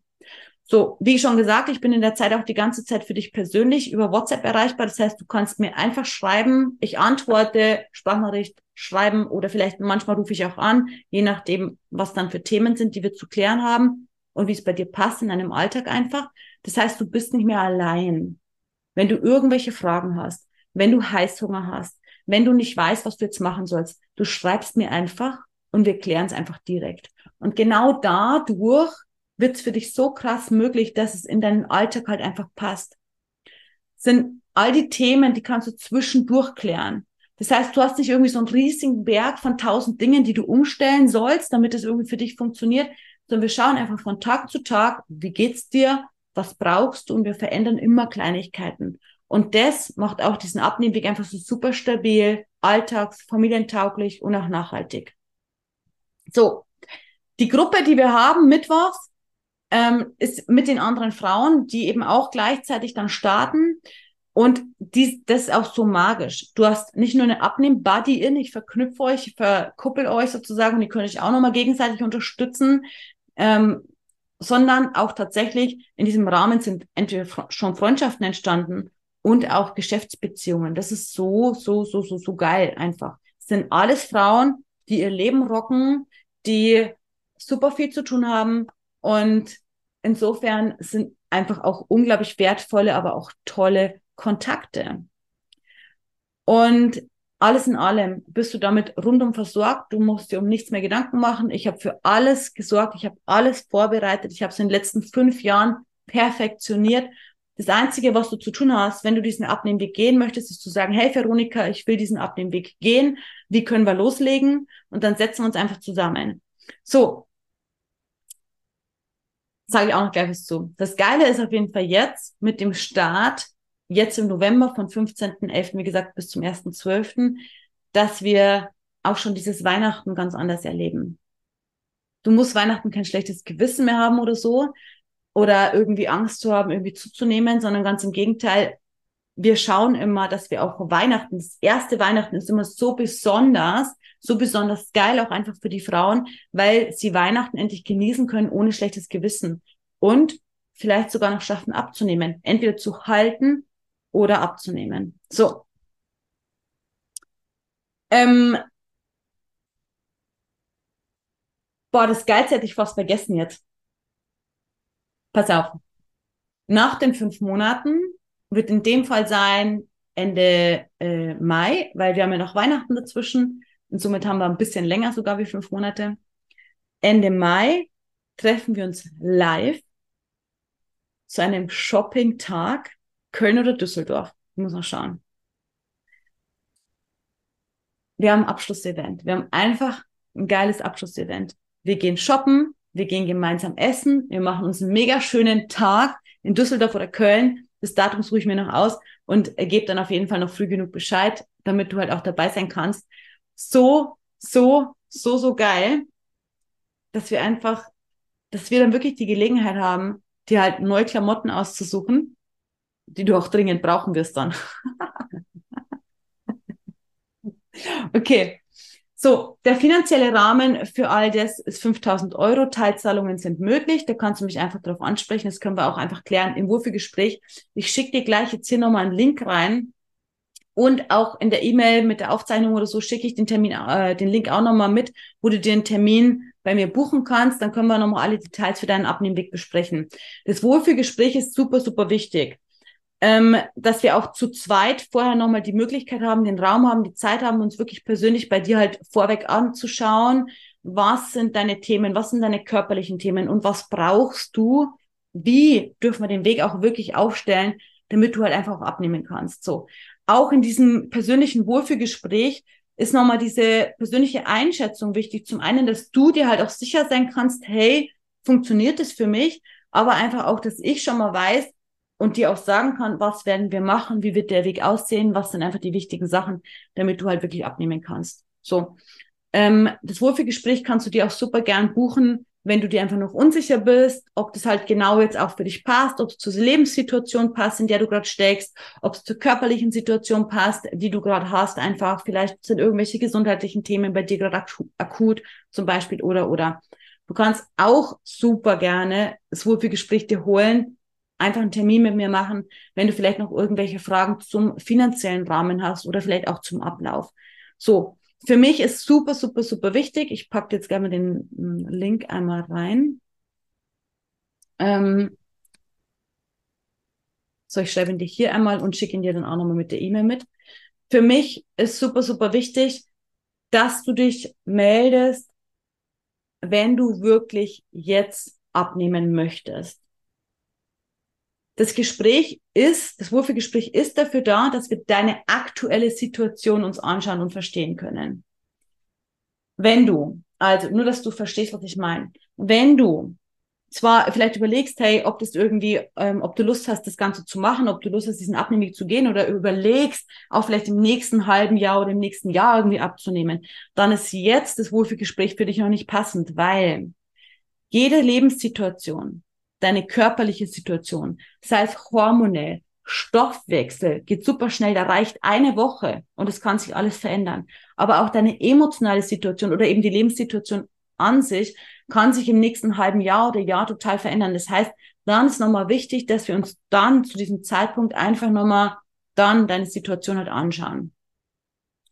A: So, wie schon gesagt, ich bin in der Zeit auch die ganze Zeit für dich persönlich über WhatsApp erreichbar. Das heißt, du kannst mir einfach schreiben, ich antworte, Sprachnachricht schreiben oder vielleicht manchmal rufe ich auch an, je nachdem, was dann für Themen sind, die wir zu klären haben und wie es bei dir passt in deinem Alltag einfach. Das heißt, du bist nicht mehr allein. Wenn du irgendwelche Fragen hast, wenn du Heißhunger hast, wenn du nicht weißt, was du jetzt machen sollst, du schreibst mir einfach und wir klären es einfach direkt. Und genau dadurch wird es für dich so krass möglich, dass es in deinen Alltag halt einfach passt. sind all die Themen, die kannst du zwischendurch klären. Das heißt, du hast nicht irgendwie so einen riesigen Berg von tausend Dingen, die du umstellen sollst, damit es irgendwie für dich funktioniert, sondern wir schauen einfach von Tag zu Tag, wie geht's dir, was brauchst du und wir verändern immer Kleinigkeiten. Und das macht auch diesen Abnehmweg einfach so super stabil, alltags, familientauglich und auch nachhaltig. So, die Gruppe, die wir haben, Mittwochs, ähm, ist mit den anderen Frauen, die eben auch gleichzeitig dann starten. Und die, das ist auch so magisch. Du hast nicht nur eine Abnehm-Buddy in, ich verknüpfe euch, verkuppel euch sozusagen und die könnt euch auch nochmal gegenseitig unterstützen. Ähm, sondern auch tatsächlich in diesem Rahmen sind entweder schon Freundschaften entstanden und auch Geschäftsbeziehungen. Das ist so, so, so, so, so geil einfach. Es sind alles Frauen, die ihr Leben rocken, die super viel zu tun haben und insofern sind einfach auch unglaublich wertvolle, aber auch tolle Kontakte. Und alles in allem bist du damit rundum versorgt. Du musst dir um nichts mehr Gedanken machen. Ich habe für alles gesorgt. Ich habe alles vorbereitet. Ich habe es in den letzten fünf Jahren perfektioniert. Das Einzige, was du zu tun hast, wenn du diesen Abnehmweg gehen möchtest, ist zu sagen, hey Veronika, ich will diesen Abnehmweg gehen. Wie können wir loslegen? Und dann setzen wir uns einfach zusammen. So. Sage ich auch noch gleich was zu. Das Geile ist auf jeden Fall jetzt mit dem Start jetzt im November von 15.11., wie gesagt, bis zum 1.12., dass wir auch schon dieses Weihnachten ganz anders erleben. Du musst Weihnachten kein schlechtes Gewissen mehr haben oder so oder irgendwie Angst zu haben, irgendwie zuzunehmen, sondern ganz im Gegenteil. Wir schauen immer, dass wir auch Weihnachten, das erste Weihnachten ist immer so besonders, so besonders geil auch einfach für die Frauen, weil sie Weihnachten endlich genießen können ohne schlechtes Gewissen und vielleicht sogar noch schaffen abzunehmen, entweder zu halten oder abzunehmen. So. Ähm, boah, das Geilste hätte ich fast vergessen jetzt. Pass auf. Nach den fünf Monaten wird in dem Fall sein Ende äh, Mai, weil wir haben ja noch Weihnachten dazwischen und somit haben wir ein bisschen länger sogar wie fünf Monate. Ende Mai treffen wir uns live zu einem Shopping-Tag Köln oder Düsseldorf. Ich muss noch schauen. Wir haben ein Abschlussevent. Wir haben einfach ein geiles Abschlussevent. Wir gehen shoppen, wir gehen gemeinsam essen, wir machen uns einen mega schönen Tag in Düsseldorf oder Köln. Das Datum suche ich mir noch aus und gebe dann auf jeden Fall noch früh genug Bescheid, damit du halt auch dabei sein kannst. So, so, so, so geil, dass wir einfach, dass wir dann wirklich die Gelegenheit haben, dir halt neue Klamotten auszusuchen die du auch dringend brauchen wirst dann. okay. So, der finanzielle Rahmen für all das ist 5000 Euro. Teilzahlungen sind möglich. Da kannst du mich einfach darauf ansprechen. Das können wir auch einfach klären im Wurfelgespräch. Ich schicke dir gleich jetzt hier nochmal einen Link rein. Und auch in der E-Mail mit der Aufzeichnung oder so schicke ich den Termin, äh, den Link auch nochmal mit, wo du dir einen Termin bei mir buchen kannst. Dann können wir nochmal alle Details für deinen Abnehmweg besprechen. Das Wohlfühlgespräch ist super, super wichtig ähm, dass wir auch zu zweit vorher nochmal die Möglichkeit haben, den Raum haben, die Zeit haben, uns wirklich persönlich bei dir halt vorweg anzuschauen. Was sind deine Themen? Was sind deine körperlichen Themen? Und was brauchst du? Wie dürfen wir den Weg auch wirklich aufstellen, damit du halt einfach auch abnehmen kannst? So. Auch in diesem persönlichen Wohlfühlgespräch ist nochmal diese persönliche Einschätzung wichtig. Zum einen, dass du dir halt auch sicher sein kannst, hey, funktioniert es für mich? Aber einfach auch, dass ich schon mal weiß, und dir auch sagen kann, was werden wir machen, wie wird der Weg aussehen, was sind einfach die wichtigen Sachen, damit du halt wirklich abnehmen kannst. So. Ähm, das Wohlfühlgespräch kannst du dir auch super gern buchen, wenn du dir einfach noch unsicher bist, ob das halt genau jetzt auch für dich passt, ob es zur Lebenssituation passt, in der du gerade steckst, ob es zur körperlichen Situation passt, die du gerade hast, einfach vielleicht sind irgendwelche gesundheitlichen Themen bei dir gerade akut, zum Beispiel oder oder. Du kannst auch super gerne das Wohlfühlgespräch dir holen, einfach einen Termin mit mir machen, wenn du vielleicht noch irgendwelche Fragen zum finanziellen Rahmen hast oder vielleicht auch zum Ablauf. So, für mich ist super, super, super wichtig. Ich packe jetzt gerne den hm, Link einmal rein. Ähm, so, ich schreibe ihn dir hier einmal und schicke ihn dir dann auch nochmal mit der E-Mail mit. Für mich ist super, super wichtig, dass du dich meldest, wenn du wirklich jetzt abnehmen möchtest. Das Gespräch ist, das Wurfelgespräch ist dafür da, dass wir deine aktuelle Situation uns anschauen und verstehen können. Wenn du, also nur, dass du verstehst, was ich meine, wenn du zwar vielleicht überlegst, hey, ob das irgendwie, ähm, ob du Lust hast, das Ganze zu machen, ob du Lust hast, diesen Abnehmweg zu gehen oder überlegst, auch vielleicht im nächsten halben Jahr oder im nächsten Jahr irgendwie abzunehmen, dann ist jetzt das Wohlfühlgespräch für dich noch nicht passend, weil jede Lebenssituation, deine körperliche Situation, sei es hormonell, Stoffwechsel, geht super schnell, da reicht eine Woche und es kann sich alles verändern. Aber auch deine emotionale Situation oder eben die Lebenssituation an sich kann sich im nächsten halben Jahr oder Jahr total verändern. Das heißt, dann ist nochmal wichtig, dass wir uns dann zu diesem Zeitpunkt einfach nochmal dann deine Situation halt anschauen.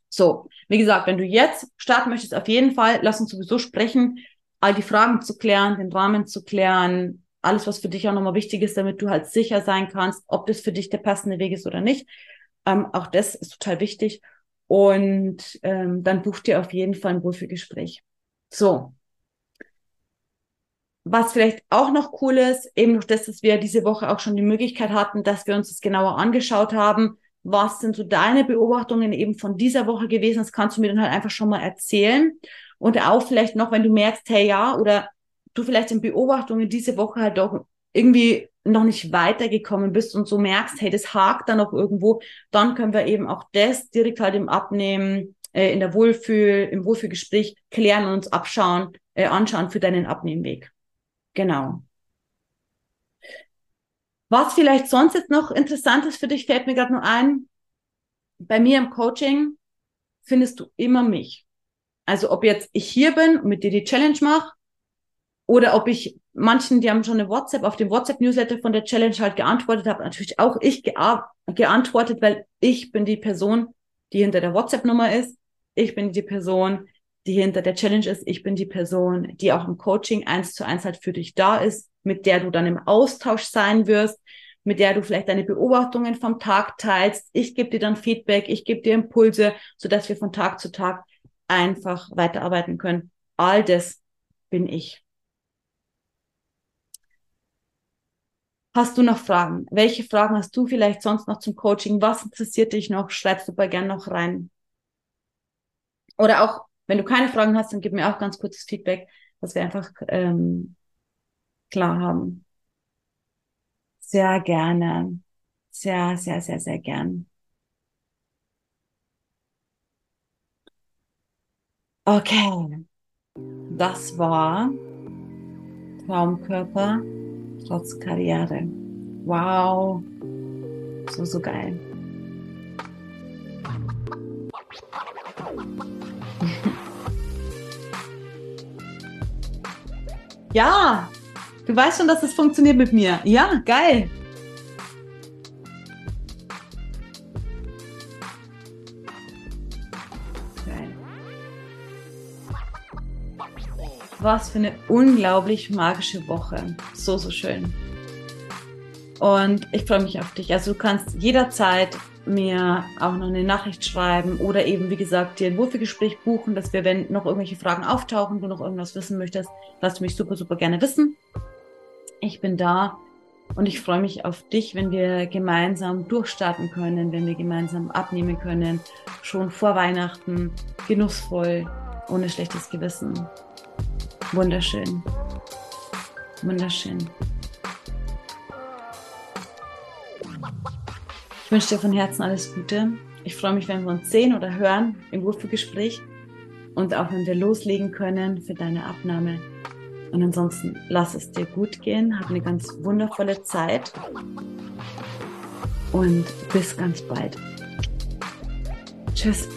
A: So, wie gesagt, wenn du jetzt starten möchtest, auf jeden Fall, lass uns sowieso sprechen, all die Fragen zu klären, den Rahmen zu klären, alles, was für dich auch nochmal wichtig ist, damit du halt sicher sein kannst, ob das für dich der passende Weg ist oder nicht. Ähm, auch das ist total wichtig. Und ähm, dann buch dir auf jeden Fall ein Wohlfühlgespräch. So, was vielleicht auch noch cool ist, eben durch das, dass wir diese Woche auch schon die Möglichkeit hatten, dass wir uns das genauer angeschaut haben. Was sind so deine Beobachtungen eben von dieser Woche gewesen? Das kannst du mir dann halt einfach schon mal erzählen. Und auch vielleicht noch, wenn du merkst, hey ja, oder du vielleicht in Beobachtungen diese Woche halt doch irgendwie noch nicht weitergekommen bist und so merkst, hey, das hakt da noch irgendwo, dann können wir eben auch das direkt halt im Abnehmen, äh, in der Wohlfühl, im Wohlfühlgespräch klären und uns abschauen, äh, anschauen für deinen Abnehmweg. Genau. Was vielleicht sonst jetzt noch interessant ist für dich, fällt mir gerade nur ein. Bei mir im Coaching findest du immer mich. Also ob jetzt ich hier bin und mit dir die Challenge mache oder ob ich manchen, die haben schon eine WhatsApp auf dem WhatsApp-Newsletter von der Challenge halt geantwortet habe, natürlich auch ich geantwortet, weil ich bin die Person, die hinter der WhatsApp-Nummer ist. Ich bin die Person, die hinter der Challenge ist. Ich bin die Person, die auch im Coaching eins zu eins halt für dich da ist, mit der du dann im Austausch sein wirst, mit der du vielleicht deine Beobachtungen vom Tag teilst. Ich gebe dir dann Feedback, ich gebe dir Impulse, so dass wir von Tag zu Tag einfach weiterarbeiten können. All das bin ich. Hast du noch Fragen? Welche Fragen hast du vielleicht sonst noch zum Coaching? Was interessiert dich noch? Schreib super gern noch rein. Oder auch wenn du keine Fragen hast, dann gib mir auch ganz kurzes Feedback, dass wir einfach ähm, klar haben. Sehr gerne. Sehr, sehr, sehr, sehr gern. Okay. Das war Traumkörper trotz Karriere. Wow. So, so geil. Ja, du weißt schon, dass es funktioniert mit mir. Ja, geil. Was für eine unglaublich magische Woche. So, so schön. Und ich freue mich auf dich. Also du kannst jederzeit mir auch noch eine Nachricht schreiben oder eben, wie gesagt, dir ein Wohlfühlgespräch buchen, dass wir, wenn noch irgendwelche Fragen auftauchen, du noch irgendwas wissen möchtest, lass mich super, super gerne wissen. Ich bin da und ich freue mich auf dich, wenn wir gemeinsam durchstarten können, wenn wir gemeinsam abnehmen können, schon vor Weihnachten, genussvoll, ohne schlechtes Gewissen. Wunderschön. Wunderschön. wünsche dir von Herzen alles Gute. Ich freue mich, wenn wir uns sehen oder hören im Wohlfühlgespräch und auch wenn wir loslegen können für deine Abnahme. Und ansonsten lass es dir gut gehen, hab eine ganz wundervolle Zeit und bis ganz bald. Tschüss.